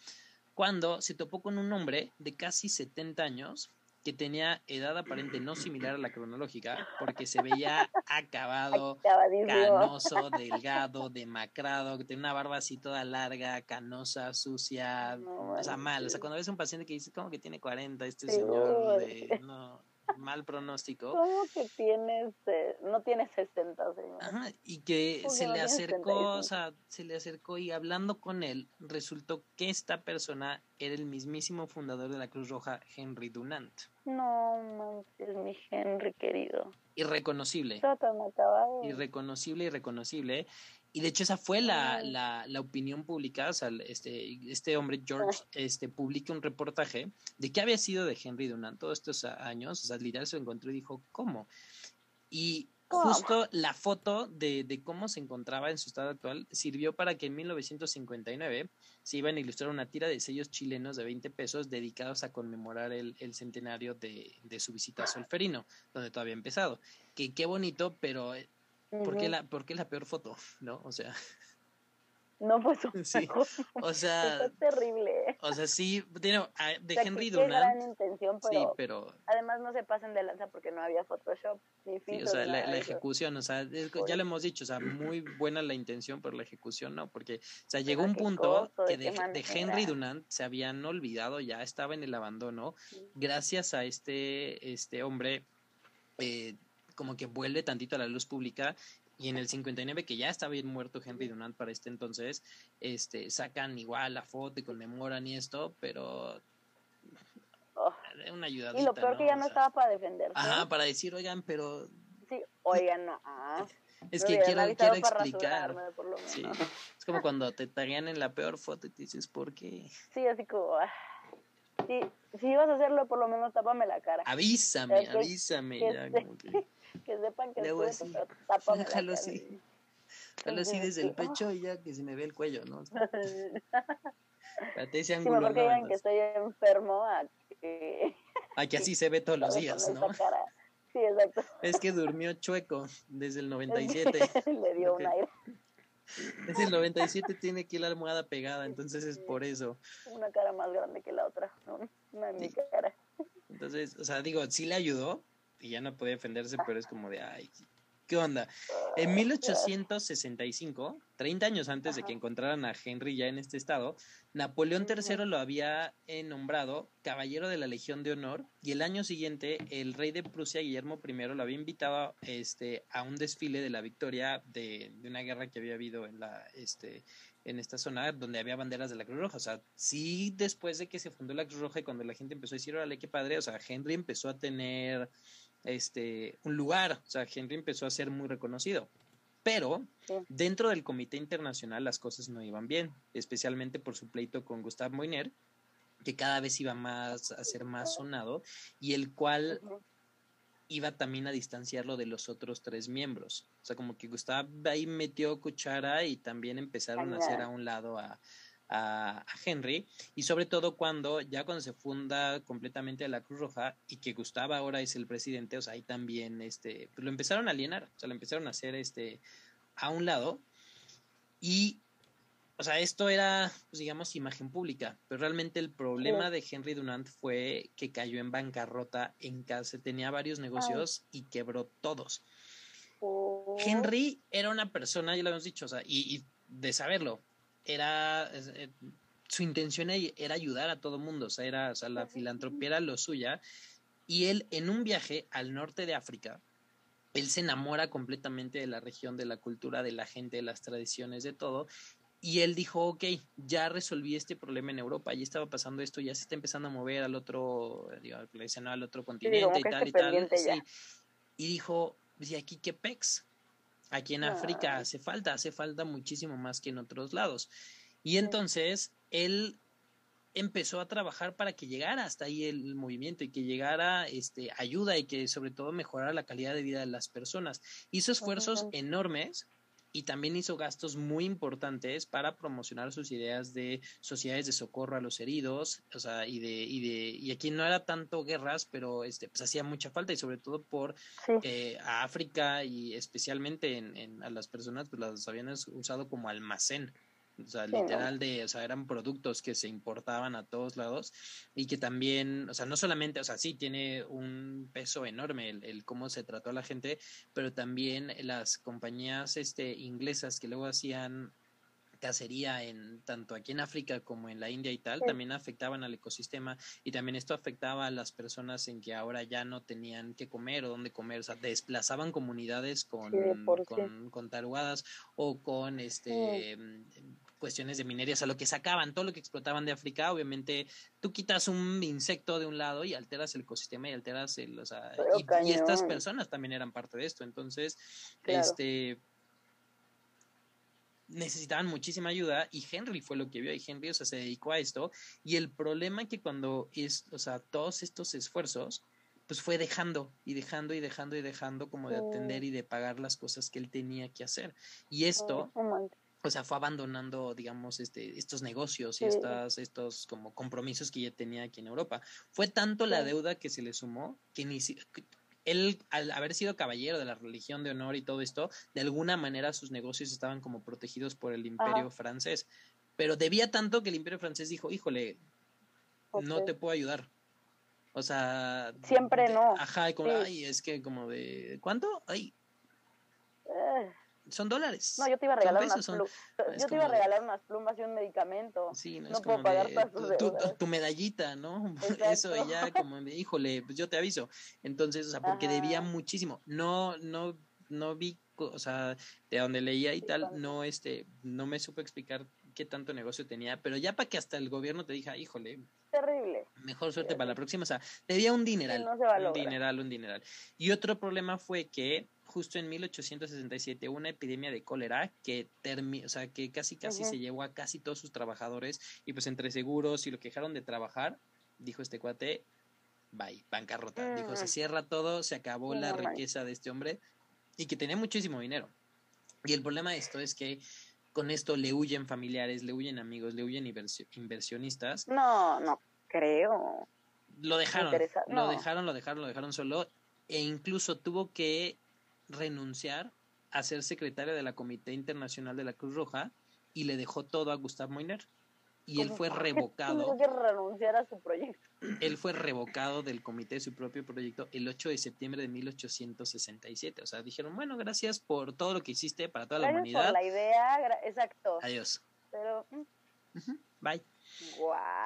cuando se topó con un hombre de casi 70 años que tenía edad aparente no similar a la cronológica, porque se veía acabado, canoso, delgado, demacrado, que tenía una barba así toda larga, canosa, sucia, o sea, mal. O sea, cuando ves a un paciente que dice, como que tiene 40 este señor? De, no, mal pronóstico. ¿Cómo que tienes, eh, no tienes 60, señor? Ajá, y que se le acercó, o sea, se le acercó y hablando con él, resultó que esta persona era el mismísimo fundador de la Cruz Roja, Henry Dunant. No es mi Henry querido. Irreconocible. Irreconocible, irreconocible. Y de hecho esa fue la, la, la opinión publicada, o sea, este, este hombre, George, ah. este, publica un reportaje de qué había sido de Henry Dunant todos estos años, o sea, literal se lo encontró y dijo, ¿cómo? Y justo la foto de, de, cómo se encontraba en su estado actual sirvió para que en 1959 se iban a ilustrar una tira de sellos chilenos de 20 pesos dedicados a conmemorar el, el centenario de, de, su visita a Solferino, donde todavía ha empezado. Que qué bonito, pero ¿Por qué, la, ¿Por qué la peor foto? ¿No? O sea. No, pues. Sí. O sea. Es terrible. O sea, sí. Tiene, de Henry Dunant. intención, pero, sí, pero. Además, no se pasen de lanza porque no había Photoshop ni Sí, o sea, la, ejecución, o sea, ya lo hemos dicho, o sea, muy buena la intención, pero la ejecución no, porque, o sea, llegó un punto que de, de, Henry Dunant se habían olvidado, ya estaba en el abandono, gracias a este, este hombre. Eh, como que vuelve tantito a la luz pública y en el 59 que ya estaba bien muerto Henry Dunant para este entonces, este sacan igual la foto y conmemoran y esto, pero oh. una ayudadita. Y lo peor que ya no estaba para defenderse. Ajá, para decir, oigan, pero Sí, oigan, no. Ah. Es que quiero, quiero explicar. Sí. Es como cuando te taguean en la peor foto y te dices, ¿por qué? Sí, así como, ah, si, si ibas a hacerlo, por lo menos tápame la cara. Avísame, avísame. Que, ya, que... que sepan que Luego así, Déjalo así. Tal así desde el pecho y ya que se me ve el cuello, ¿no? ese sí, ángulo, mejor que digan que estoy enfermo a que... A que así se ve todos los días, ¿no? Sí, exacto. Es que durmió chueco desde el 97. Le dio un aire. Desde el 97 tiene aquí la almohada pegada, entonces es por eso. Una cara más grande que la otra, una de mi cara. Entonces, o sea, digo, sí le ayudó y ya no puede defenderse, pero es como de, ay, ¿Qué onda? En 1865, 30 años antes de que encontraran a Henry ya en este estado, Napoleón III lo había nombrado caballero de la Legión de Honor y el año siguiente el rey de Prusia, Guillermo I, lo había invitado este, a un desfile de la victoria de, una guerra que había habido en, la, este, en esta zona donde había banderas de la Cruz Roja. O sea, sí después de que se fundó la Cruz Roja y cuando la gente empezó a decir, órale, qué padre, o sea, Henry empezó a tener este, un lugar, o sea, Henry empezó a ser muy reconocido. Pero dentro del Comité Internacional las cosas no iban bien, especialmente por su pleito con Gustave Moiner, que cada vez iba más a ser más sonado y el cual iba también a distanciarlo de los otros tres miembros. O sea, como que Gustave ahí metió cuchara y también empezaron a hacer a un lado a, a, Henry y sobre todo cuando ya cuando se funda completamente la Cruz Roja y que Gustavo ahora es el presidente, o sea, ahí también este, pues lo empezaron a alienar, o sea, lo empezaron a hacer este a un lado y o sea, esto era, pues, digamos, imagen pública, pero realmente el problema de Henry Dunant fue que cayó en bancarrota en casa, tenía varios negocios y quebró todos. Oh. Henry era una persona, ya lo habíamos dicho, o sea, y, y de saberlo, era eh, su intención era ayudar a todo mundo, o sea, era, o sea, la filantropía era lo suya. Y él, en un viaje al norte de África, él se enamora completamente de la región, de la cultura, de la gente, de las tradiciones, de todo. Y él dijo, ok, ya resolví este problema en Europa, ya estaba pasando esto, ya se está empezando a mover al otro, digo, al otro continente y tal y tal. Y dijo, pues, ¿y aquí qué pex? Aquí en África hace falta, hace falta muchísimo más que en otros lados. Y entonces él empezó a trabajar para que llegara hasta ahí el movimiento y que llegara este ayuda y que sobre todo mejorara la calidad de vida de las personas. Hizo esfuerzos enormes y también hizo gastos muy importantes para promocionar sus ideas de sociedades de socorro a los heridos, o sea, y de, y de, y aquí no era tanto guerras, pero este, pues hacía mucha falta y sobre todo por eh, a África y especialmente en, en, a las personas, pues las habían usado como almacén o sea, literal de, o sea, eran productos que se importaban a todos lados y que también, o sea, no solamente, o sea, sí tiene un peso enorme el, cómo se trató a la gente, pero también las compañías este, inglesas que luego hacían cacería en tanto aquí en África como en la India y tal, también afectaban al ecosistema y también esto afectaba a las personas en que ahora ya no tenían que comer o dónde comer, o sea, desplazaban comunidades con, con, con, tarugadas o con este cuestiones de minería, o sea, lo que sacaban, todo lo que explotaban de África, obviamente tú quitas un insecto de un lado y alteras el ecosistema y alteras el, o sea, y, estas personas también eran parte de esto, entonces, este necesitaban muchísima ayuda y Henry fue lo que vio y Henry, o sea, se dedicó a esto. Y el problema que cuando es, o sea, todos estos esfuerzos pues fue dejando y dejando y dejando y dejando como de atender y de pagar las cosas que él tenía que hacer. Y esto, o sea, fue abandonando, digamos, este, estos negocios y estas, estos como compromisos que ya tenía aquí en Europa. Fue tanto la deuda que se le sumó que ni él, al haber sido caballero de la religión de honor y todo esto, de alguna manera sus negocios estaban como protegidos por el imperio francés. Pero debía tanto que el imperio francés dijo, híjole, no te puedo ayudar. O sea... Siempre no. Ajá, y como, ay, es que como de... ¿Cuánto? Ay. Eh son dólares. No, yo te iba a regalar unas plumas. Yo te iba a regalar unas plumas y un medicamento. Sí, no, puedo pagar tu, tu, medallita, ¿no? Eso y ya como, híjole, pues yo te aviso. Entonces, o sea, porque debía muchísimo. No, no, no vi, o sea, de donde leía y tal, no, este, no me supo explicar qué tanto negocio tenía, pero ya para que hasta el gobierno te diga, híjole. Terrible. Mejor suerte para la próxima. O sea, debía un dineral. un dineral, un dineral. Y otro problema fue que justo en 1867 una epidemia de cólera que o sea, que casi casi se llevó a casi todos sus trabajadores y pues entre seguros y lo que dejaron de trabajar, dijo este cuate, bye, bancarrota. Dijo, se cierra todo, se acabó la riqueza de este hombre y que tenía muchísimo dinero. Y el problema de esto es que con esto le huyen familiares, le huyen amigos, le huyen inversionistas. No, no creo. Lo dejaron, lo dejaron, lo dejaron, lo dejaron solo e incluso tuvo que renunciar a ser secretario de la Comité Internacional de la Cruz Roja y le dejó todo a Gustav Moiner y él fue revocado. Que renunciar a su proyecto. Él fue revocado del comité de su propio proyecto el 8 de septiembre de 1867. O sea, dijeron, bueno, gracias por todo lo que hiciste para toda la humanidad. Por la idea, exacto. Adiós. Pero. Mm. Bye.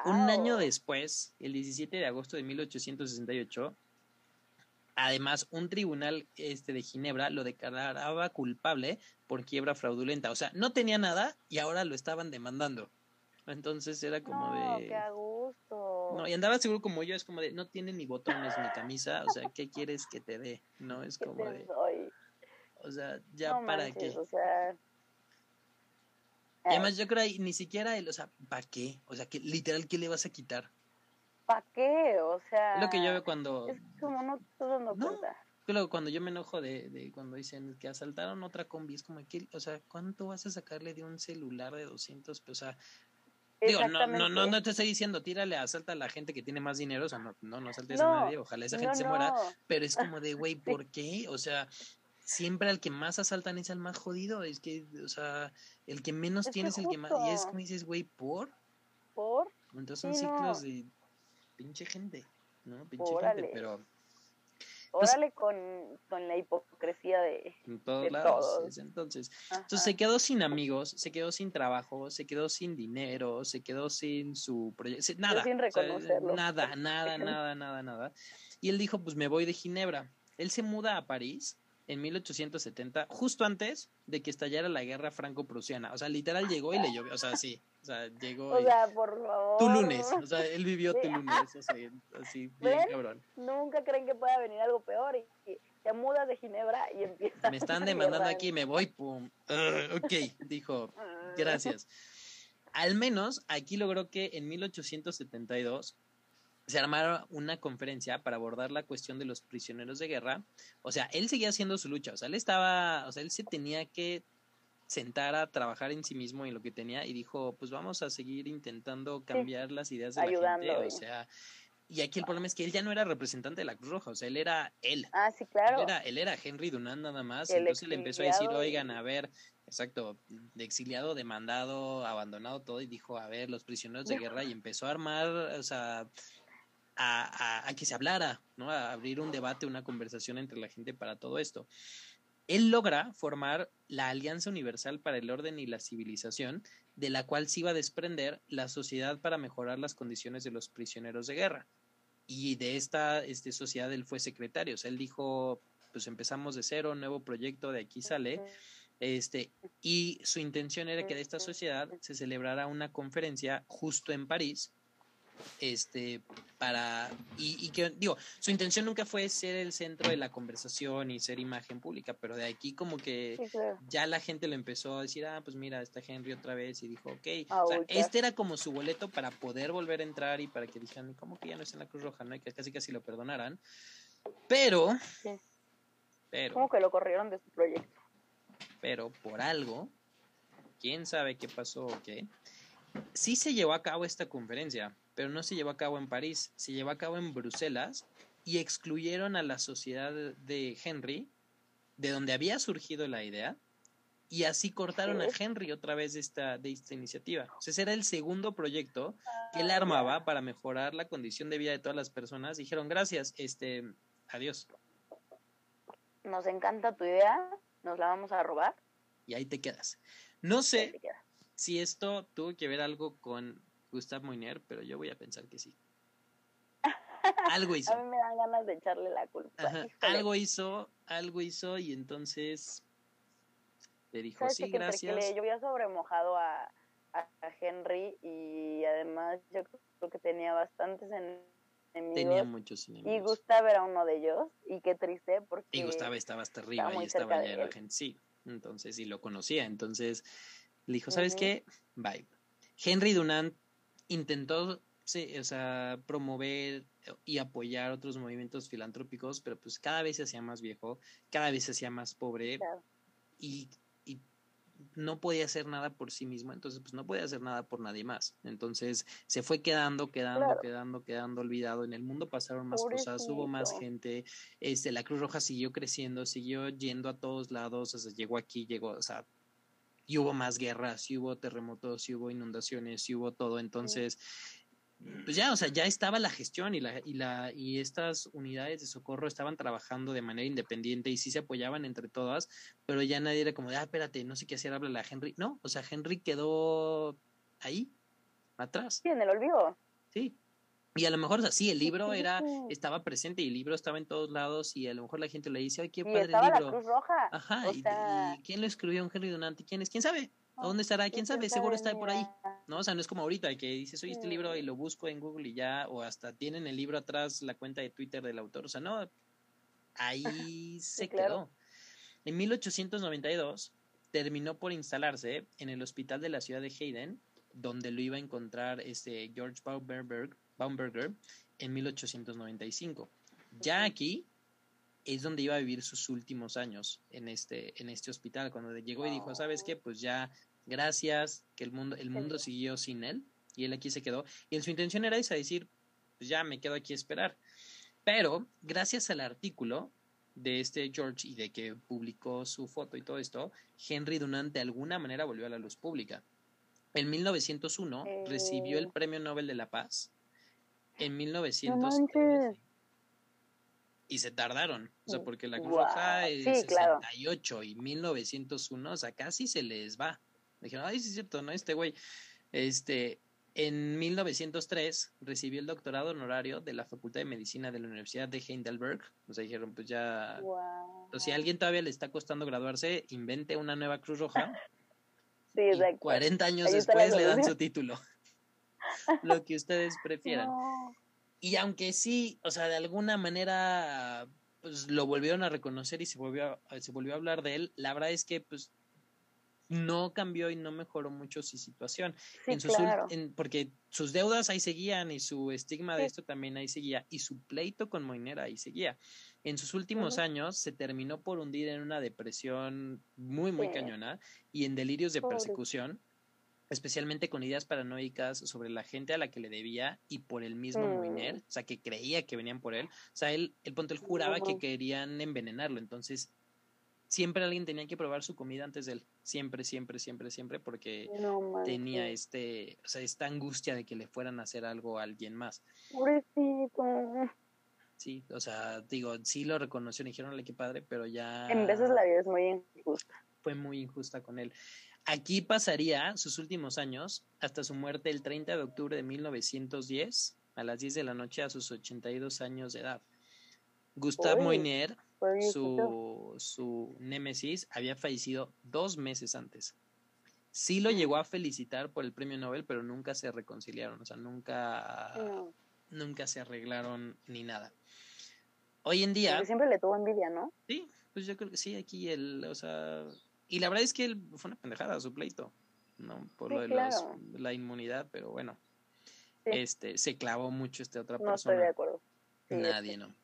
Un año después, el 17 de agosto de 1868, además un tribunal este de Ginebra lo declaraba culpable por quiebra fraudulenta. O sea, no tenía nada y ahora lo estaban demandando. Entonces era como no, de. Qué a gusto. No, y andaba seguro como yo, es como de, no tiene ni botones ni camisa, o sea, ¿qué quieres que te dé? No, es como de. O sea, ya para qué. O sea. Y además yo creo ahí ni siquiera él, o sea, ¿para qué? O sea, que literal, ¿qué le vas a quitar? ¿Para qué? O sea. Es lo que yo veo cuando. Es como no te dando cuenta. Luego, cuando yo me enojo de, de, cuando dicen que asaltaron otra combi, es como que, o sea, ¿cuánto vas a sacarle de un celular de 200 pesos? O sea, Digo, no, no, no, no te estoy diciendo, tírale, asalta a la gente que tiene más dinero, o sea, no, no, no asaltes a nadie, ojalá esa gente se muera, pero es como de, güey, ¿por qué? O sea, siempre al que más asaltan es al más jodido, es que, o sea, el que menos tiene es el que más, y es como dices, güey, ¿por? ¿Por? Entonces son ciclos de pinche gente, ¿no? Pinche gente, pero pues Órale con, con, la hipocresía de, todos lados. Entonces, entonces se quedó sin amigos, se quedó sin trabajo, se quedó sin dinero, se quedó sin su proyecto, nada. Sin reconocerlo. nada, nada, nada, nada, nada. Y él dijo, pues me voy de Ginebra. Él se muda a París en 1870, justo antes de que estallara la guerra franco-prusiana. O sea, literal llegó y le llovió. O sea, sí. O sea, llegó. O sea, por favor. Tu lunes. O sea, él vivió tu lunes. O sea, así, bien cabrón. Nunca creen que pueda venir algo peor y, te mudas de Ginebra y empieza. Me están demandando aquí, me voy, pum. Uh, ok, dijo. Gracias. Al menos aquí logró que en 1872 se armara una conferencia para abordar la cuestión de los prisioneros de guerra. O sea, él seguía haciendo su lucha, o sea, él estaba, o sea, él se tenía que sentar a trabajar en sí mismo y en lo que tenía y dijo, pues vamos a seguir intentando cambiar las ideas de la gente, o sea, y aquí el problema es que él ya no era representante de la Cruz Roja, o sea, él era él. Ah, sí, claro. Él era, él era Henry Dunant nada más, entonces le empezó a decir, oigan, a ver, exacto, de exiliado, demandado, abandonado todo, y dijo, a ver, los prisioneros de guerra, y empezó a armar, o sea, a, que se hablara, ¿no? A abrir un debate, una conversación entre la gente para todo esto. Él logra formar la Alianza Universal para el Orden y la Civilización, de la cual se iba a desprender la Sociedad para mejorar las condiciones de los prisioneros de guerra. Y de esta este, sociedad él fue secretario. O sea, él dijo, pues empezamos de cero, nuevo proyecto, de aquí sale. Este, y su intención era que de esta sociedad se celebrara una conferencia justo en París este para y, que digo su intención nunca fue ser el centro de la conversación y ser imagen pública pero de aquí como que ya la gente le empezó a decir ah pues mira está Henry otra vez y dijo ok o sea, este era como su boleto para poder volver a entrar y para que dijeran como que ya no es en la Cruz Roja no y que casi casi lo perdonaran. Pero pero como que lo corrieron de su proyecto pero por algo quién sabe qué pasó o qué sí se llevó a cabo esta conferencia pero no se llevó a cabo en París, se llevó a cabo en Bruselas y excluyeron a la sociedad de Henry, de donde había surgido la idea, y así cortaron a Henry otra vez de esta, de esta iniciativa. O sea, ese era el segundo proyecto que él armaba para mejorar la condición de vida de todas las personas. Dijeron, gracias, este, adiós. Nos encanta tu idea, nos la vamos a robar. Y ahí te quedas. No sé si esto tuvo que ver algo con Gustav Moiner, pero yo voy a pensar que sí. Algo hizo. a mí me dan ganas de echarle la culpa. Algo hizo, algo hizo y entonces le dijo sí, gracias. le llovía sobre mojado a, a, Henry y además yo creo que tenía bastantes enemigos. Tenía muchos enemigos. Y Gustav era uno de ellos y qué triste porque... Y Gustav estaba hasta arriba y estaba ya la gente, sí. Entonces, y lo conocía, entonces le dijo, ¿sabes qué? Bye. Henry Dunant intentó o sea, promover y apoyar otros movimientos filantrópicos, pero pues cada vez se hacía más viejo, cada vez se hacía más pobre y, y no podía hacer nada por sí mismo, entonces pues no podía hacer nada por nadie más. Entonces se fue quedando, quedando, quedando, quedando olvidado. En el mundo pasaron más cosas, hubo más gente, este, la Cruz Roja siguió creciendo, siguió yendo a todos lados, o sea, llegó aquí, llegó, o sea, y hubo más guerras, y hubo terremotos, y hubo inundaciones, y hubo todo. Entonces, pues ya, o sea, ya estaba la gestión y la, y la, y estas unidades de socorro estaban trabajando de manera independiente y sí se apoyaban entre todas, pero ya nadie era como de, ah, espérate, no sé qué hacer, habla la Henry. No, o sea, Henry quedó ahí, atrás. Sí, en el olvido. Sí. Y a lo mejor, o sea, sí, el libro era, estaba presente y el libro estaba en todos lados y a lo mejor la gente le dice, ay, qué padre el libro. La Cruz Roja. Ajá, y, ¿quién lo escribió? Henry Donante? ¿Quién es? ¿Quién sabe? ¿A dónde estará? ¿Quién sabe? Seguro está por ahí. ¿No? O sea, no es como ahorita que dices, oye, este libro y lo busco en Google y ya, o hasta tienen el libro atrás, la cuenta de Twitter del autor. O sea, no, ahí se quedó. En 1892 terminó por instalarse en el hospital de la ciudad de Hayden, donde lo iba a encontrar este George Baumberger, Baumberger en 1895. Ya aquí es donde iba a vivir sus últimos años en este, en este hospital, cuando llegó y dijo, ¿sabes qué? Pues ya gracias, que el mundo, el mundo siguió sin él y él aquí se quedó. Y su intención era esa, decir, pues ya me quedo aquí a esperar. Pero gracias al artículo de este George y de que publicó su foto y todo esto, Henry Dunant de alguna manera volvió a la luz pública. En 1901 recibió el eh. Premio Nobel de la Paz. En 1913 y se tardaron, o sea, porque la Cruz Roja es 68 y 1901, o sea, casi se les va. Dijeron, ay, sí es cierto, ¿no? Este güey. Este, en 1903 recibió el doctorado honorario de la Facultad de Medicina de la Universidad de Heidelberg. O sea, dijeron, pues ya. O si a alguien todavía le está costando graduarse, invente una nueva Cruz Roja. sí, exacto. 40 años después le dan su título. Lo que ustedes prefieran. Y aunque sí, o sea, de alguna manera pues lo volvieron a reconocer y se volvió a, se volvió a hablar de él, la verdad es que pues no cambió y no mejoró mucho su situación. en sus, porque sus deudas ahí seguían y su estigma de esto también ahí seguía y su pleito con Moinera ahí seguía. En sus últimos años se terminó por hundir en una depresión muy, muy cañona y en delirios de persecución, especialmente con ideas paranoicas sobre la gente a la que le debía y por el mismo Moiner, mm. o sea, que creía que venían por él. O sea, él, el punto, él juraba que querían envenenarlo, entonces siempre alguien tenía que probar su comida antes de él. Siempre, siempre, siempre, siempre, porque tenía este, o sea, esta angustia de que le fueran a hacer algo a alguien más. Pobrecito. Sí, o sea, digo, sí lo reconoció, y dijeron, qué padre, pero ya... En veces la vida es muy injusta. Fue muy injusta con él. Aquí pasaría sus últimos años hasta su muerte el 30 de octubre de 1910 a las 10 de la noche a sus 82 años de edad. Gustave Moynier su, su némesis había fallecido dos meses antes. Sí lo llegó a felicitar por el premio Nobel, pero nunca se reconciliaron, o sea, nunca, nunca se arreglaron ni nada. Hoy en día... siempre le tuvo envidia, ¿no? Sí, pues yo creo que sí, aquí el, o sea, y la verdad es que él fue una pendejada su pleito, ¿no? Por lo de la inmunidad, pero bueno, este, se clavó mucho esta otra persona. No estoy de acuerdo. Nadie, ¿no?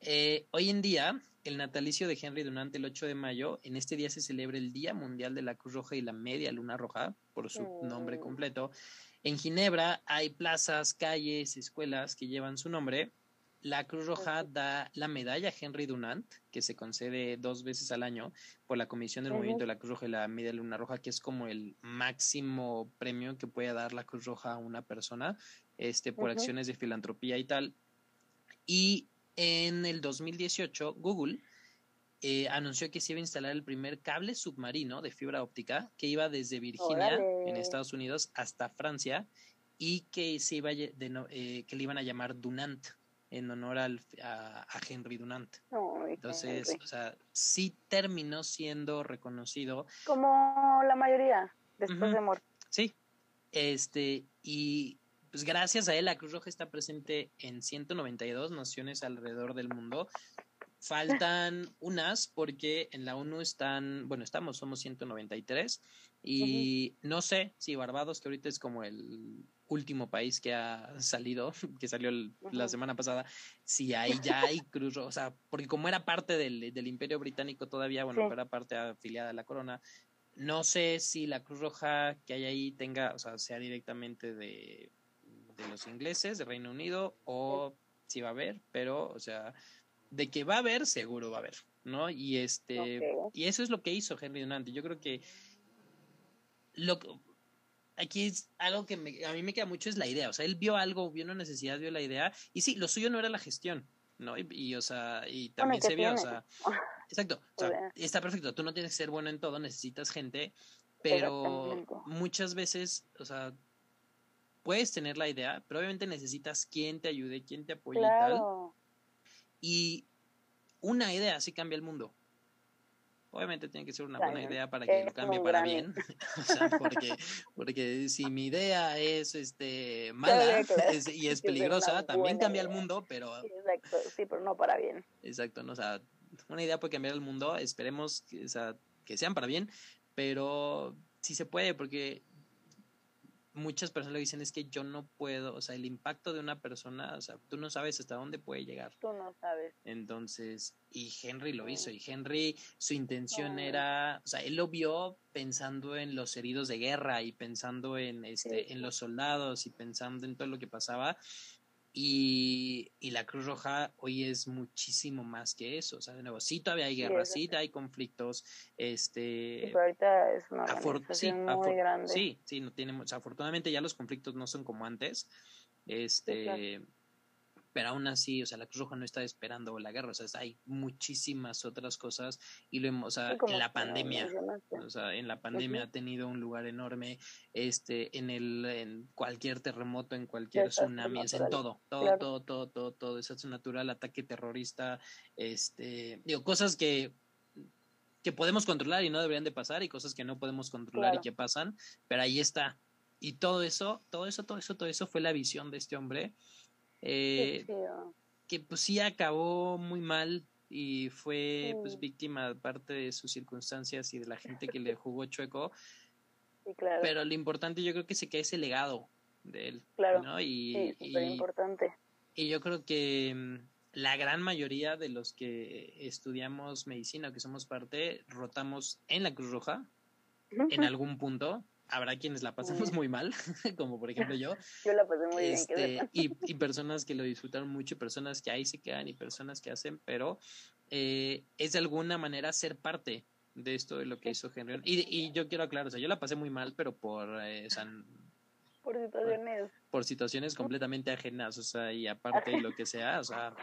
Eh, hoy en día, el natalicio de Henry Dunant, el 8 de mayo, en este día se celebra el Día Mundial de la Cruz Roja y la Media Luna Roja, por su nombre completo. En Ginebra hay plazas, calles, escuelas que llevan su nombre. La Cruz Roja da la medalla Henry Dunant, que se concede dos veces al año por la Comisión del Movimiento de la Cruz Roja y la Media Luna Roja, que es como el máximo premio que puede dar la Cruz Roja a una persona este, por acciones de filantropía y tal. Y en el 2018, Google eh, anunció que se iba a instalar el primer cable submarino de fibra óptica que iba desde Virginia, en Estados Unidos, hasta Francia y que, se iba eh, que le iban a llamar Dunant en honor al, a, Henry Dunant. Entonces, o sea, sí terminó siendo reconocido. Como la mayoría, después de muerte. Sí, este, y pues gracias a él la Cruz Roja está presente en 192 naciones alrededor del mundo. Faltan unas porque en la ONU están, bueno, estamos, somos 193 y no sé si Barbados, que ahorita es como el último país que ha salido, que salió la semana pasada, si hay, ya hay Cruz Roja, o sea, porque como era parte del, del Imperio Británico todavía, bueno, era parte afiliada a la corona, no sé si la Cruz Roja que hay ahí tenga, o sea, sea directamente de, de los ingleses, de Reino Unido, o si va a haber, pero, o sea, de que va a haber, seguro va a haber, ¿no? Y este, y eso es lo que hizo Henry Dunant. Yo creo que lo aquí es algo que a mí me queda mucho es la idea, o sea, él vio algo, vio una necesidad, vio la idea, y sí, lo suyo no era la gestión, ¿no? Y, o sea, y también se vio, o sea, exacto, o sea, está perfecto, tú no tienes que ser bueno en todo, necesitas gente, pero muchas veces, o sea, puedes tener la idea, pero obviamente necesitas quien te ayude, quien te apoye y tal. Y una idea sí cambia el mundo. Obviamente tiene que ser una buena idea para que lo cambie para bien. o sea, porque, porque si mi idea es este mala y es peligrosa, también cambia el mundo, pero... exacto, sí, pero no para bien. Exacto, ¿no? o sea, una idea puede cambiar el mundo, esperemos que, o sea, que sean para bien, pero sí se puede, porque muchas personas le dicen es que yo no puedo, o sea, el impacto de una persona, o sea, tú no sabes hasta dónde puede llegar. Tú no sabes. Entonces, y Henry lo hizo, y Henry, su intención era, o sea, él lo vio pensando en los heridos de guerra y pensando en, este, en los soldados y pensando en todo lo que pasaba, y, y, la Cruz Roja hoy es muchísimo más que eso. O sea, de nuevo, sí todavía hay guerras, sí, hay conflictos. Este, pero ahorita es una organización muy grande. Sí, sí, no tiene, afortunadamente ya los conflictos no son como antes. Este, pero aún así, o sea, la Cruz Roja no está esperando la guerra, o sea, hay muchísimas otras cosas y lo hemos, o sea, en la pandemia, o sea, en la pandemia ha tenido un lugar enorme, este, en el, en cualquier terremoto, en cualquier tsunami, es en todo, todo, todo, todo, todo, todo, desastre natural, ataque terrorista, este, digo, cosas que que podemos controlar y no deberían de pasar y cosas que no podemos controlar y que pasan, pero ahí está. Y todo eso, todo eso, todo eso, todo eso fue la visión de este hombre eh, que pues sí acabó muy mal y fue pues víctima parte de sus circunstancias y de la gente que le jugó chueco. Pero lo importante yo creo que se queda ese legado de él. Claro. Y, sí, importante. Y yo creo que mm, la gran mayoría de los que estudiamos medicina o que somos parte, rotamos en la Cruz Roja en algún punto habrá quienes la pasamos muy mal, como por ejemplo yo. Yo la pasé muy bien. Este, y, y, personas que lo disfrutaron mucho, personas que ahí se quedan y personas que hacen, pero eh, es de alguna manera ser parte de esto de lo que hizo Henry. Y, y yo quiero aclarar, o sea, yo la pasé muy mal, pero por... Eh, por situaciones. Por, situaciones completamente ajenas, o sea, y aparte de lo que sea, o sea,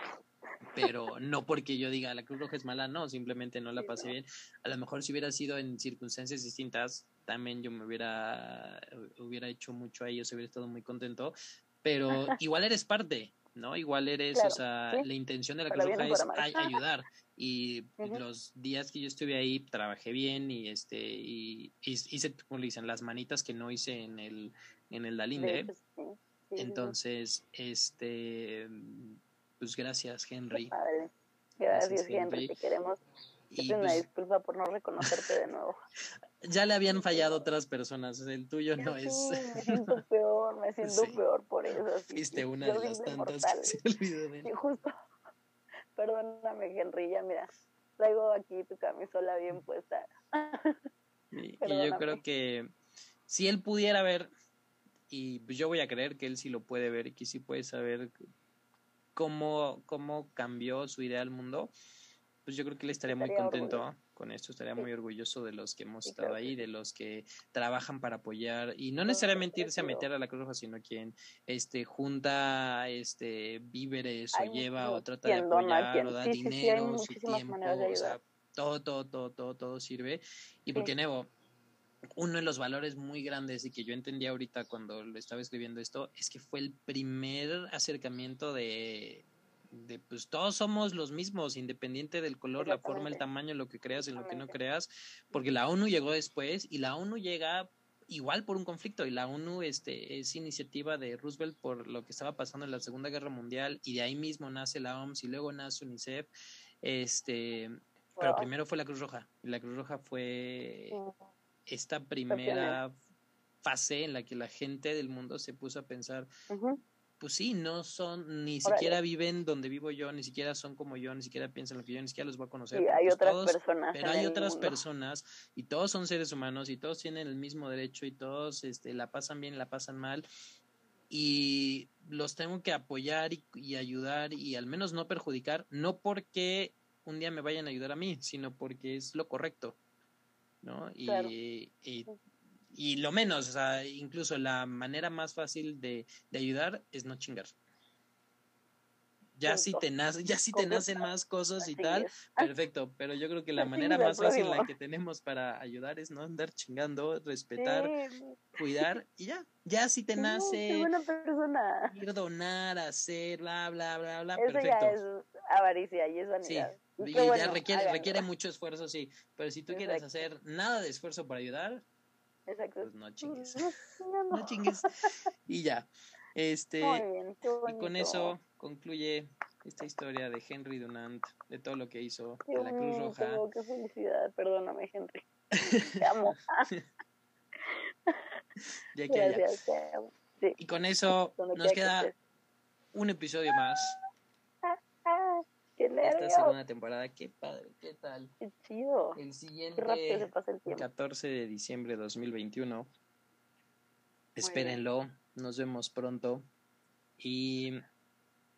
pero no porque yo diga la Cruz Roja es mala, no, simplemente no la pasé bien. A lo mejor si hubiera sido en circunstancias distintas, también yo me hubiera, hubiera hecho mucho ahí, se hubiera estado muy contento, pero igual eres parte, ¿no? Igual eres, o sea, la intención de la Cruz Roja es ayudar. Y los días que yo estuve ahí trabajé bien y este y, hice, como le dicen, las manitas que no hice en el en el Dalinde. Entonces, este pues gracias, Henry. Gracias, Henry. Te queremos. Y una pues disculpa por no reconocerte de nuevo. ya le habían fallado otras personas, el tuyo no es. Me siento peor, me siento peor por eso. Fuiste una de las tantas que se olvidó de Sí, justo. Perdóname, Henry, ya mira, traigo aquí tu camisola bien puesta. y, yo creo que si él pudiera ver, y pues yo voy a creer que él sí lo puede ver y que sí puede saber cómo, cómo cambió su idea al mundo, pues yo creo que él estaría, muy contento con esto, estaría muy orgulloso de los que hemos estado ahí, de los que trabajan para apoyar y no necesariamente irse a meter a la Cruz Roja, sino quien este junta este víveres o lleva o trata de apoyar o da dinero, su tiempo, o sea, todo, todo, todo, todo, todo sirve. Y porque Nevo, uno de los valores muy grandes y que yo entendí ahorita cuando lo estaba escribiendo esto es que fue el primer acercamiento de, de pues todos somos los mismos, independiente del color, la forma, el tamaño, lo que creas y lo que no creas, porque la ONU llegó después y la ONU llega igual por un conflicto y la ONU este es iniciativa de Roosevelt por lo que estaba pasando en la Segunda Guerra Mundial y de ahí mismo nace la OMS y luego nace UNICEF este pero primero fue la Cruz Roja y la Cruz Roja fue esta primera fase en la que la gente del mundo se puso a pensar pues sí, no son, ni siquiera viven donde vivo yo, ni siquiera son como yo, ni siquiera piensan lo que yo, ni siquiera los voy a conocer. Sí, hay pues otras todos- personas. pero hay otras mundo. personas y todos son seres humanos y todos tienen el mismo derecho y todos este, la pasan bien, la pasan mal y los tengo que apoyar y, y ayudar y al menos no perjudicar, no porque un día me vayan a ayudar a mí, sino porque es lo correcto, ¿no? Y, Claro. y, y lo menos, o sea, incluso la manera más fácil de, de ayudar es no chingar. Ya si te nace, ya si te nacen más cosas y tal, es. Perfecto, pero yo creo que la manera más fácil la que tenemos para ayudar es no andar chingando, respetar, Sí, cuidar y ya. Ya si te sí, nace buena persona. ir donar, hacer, bla, bla, bla, bla, Eso ya perfecto. es avaricia y es Sí, vanidad. Y y qué ya bueno, requiere, requiere mucho esfuerzo, sí. Pero si tú quieres Exacto. hacer nada de esfuerzo para ayudar, Exacto. pues no chingues. No, no, No chingues. Y ya. Este, Muy bien, y con eso concluye esta historia de Henry Dunant, de todo lo que hizo, Qué de la Cruz Roja. qué felicidad. Perdóname, Henry. Te amo. Ya que. Gracias, te amo. Sí, Y con eso donde nos quiera que queda un episodio más qué esta segunda temporada. Qué padre, qué tal. Qué chido. El Qué se siguiente pasa el tiempo. 14 de diciembre de 2021. Espérenlo, nos vemos pronto. Y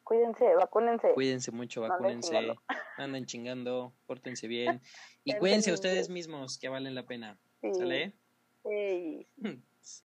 Cuídense, vacúnense. cuídense mucho, anden vacúnense, chingando. anden chingando, pórtense bien. Y cuídense ustedes mismos, que valen la pena. Sí. ¿Sale? Ey.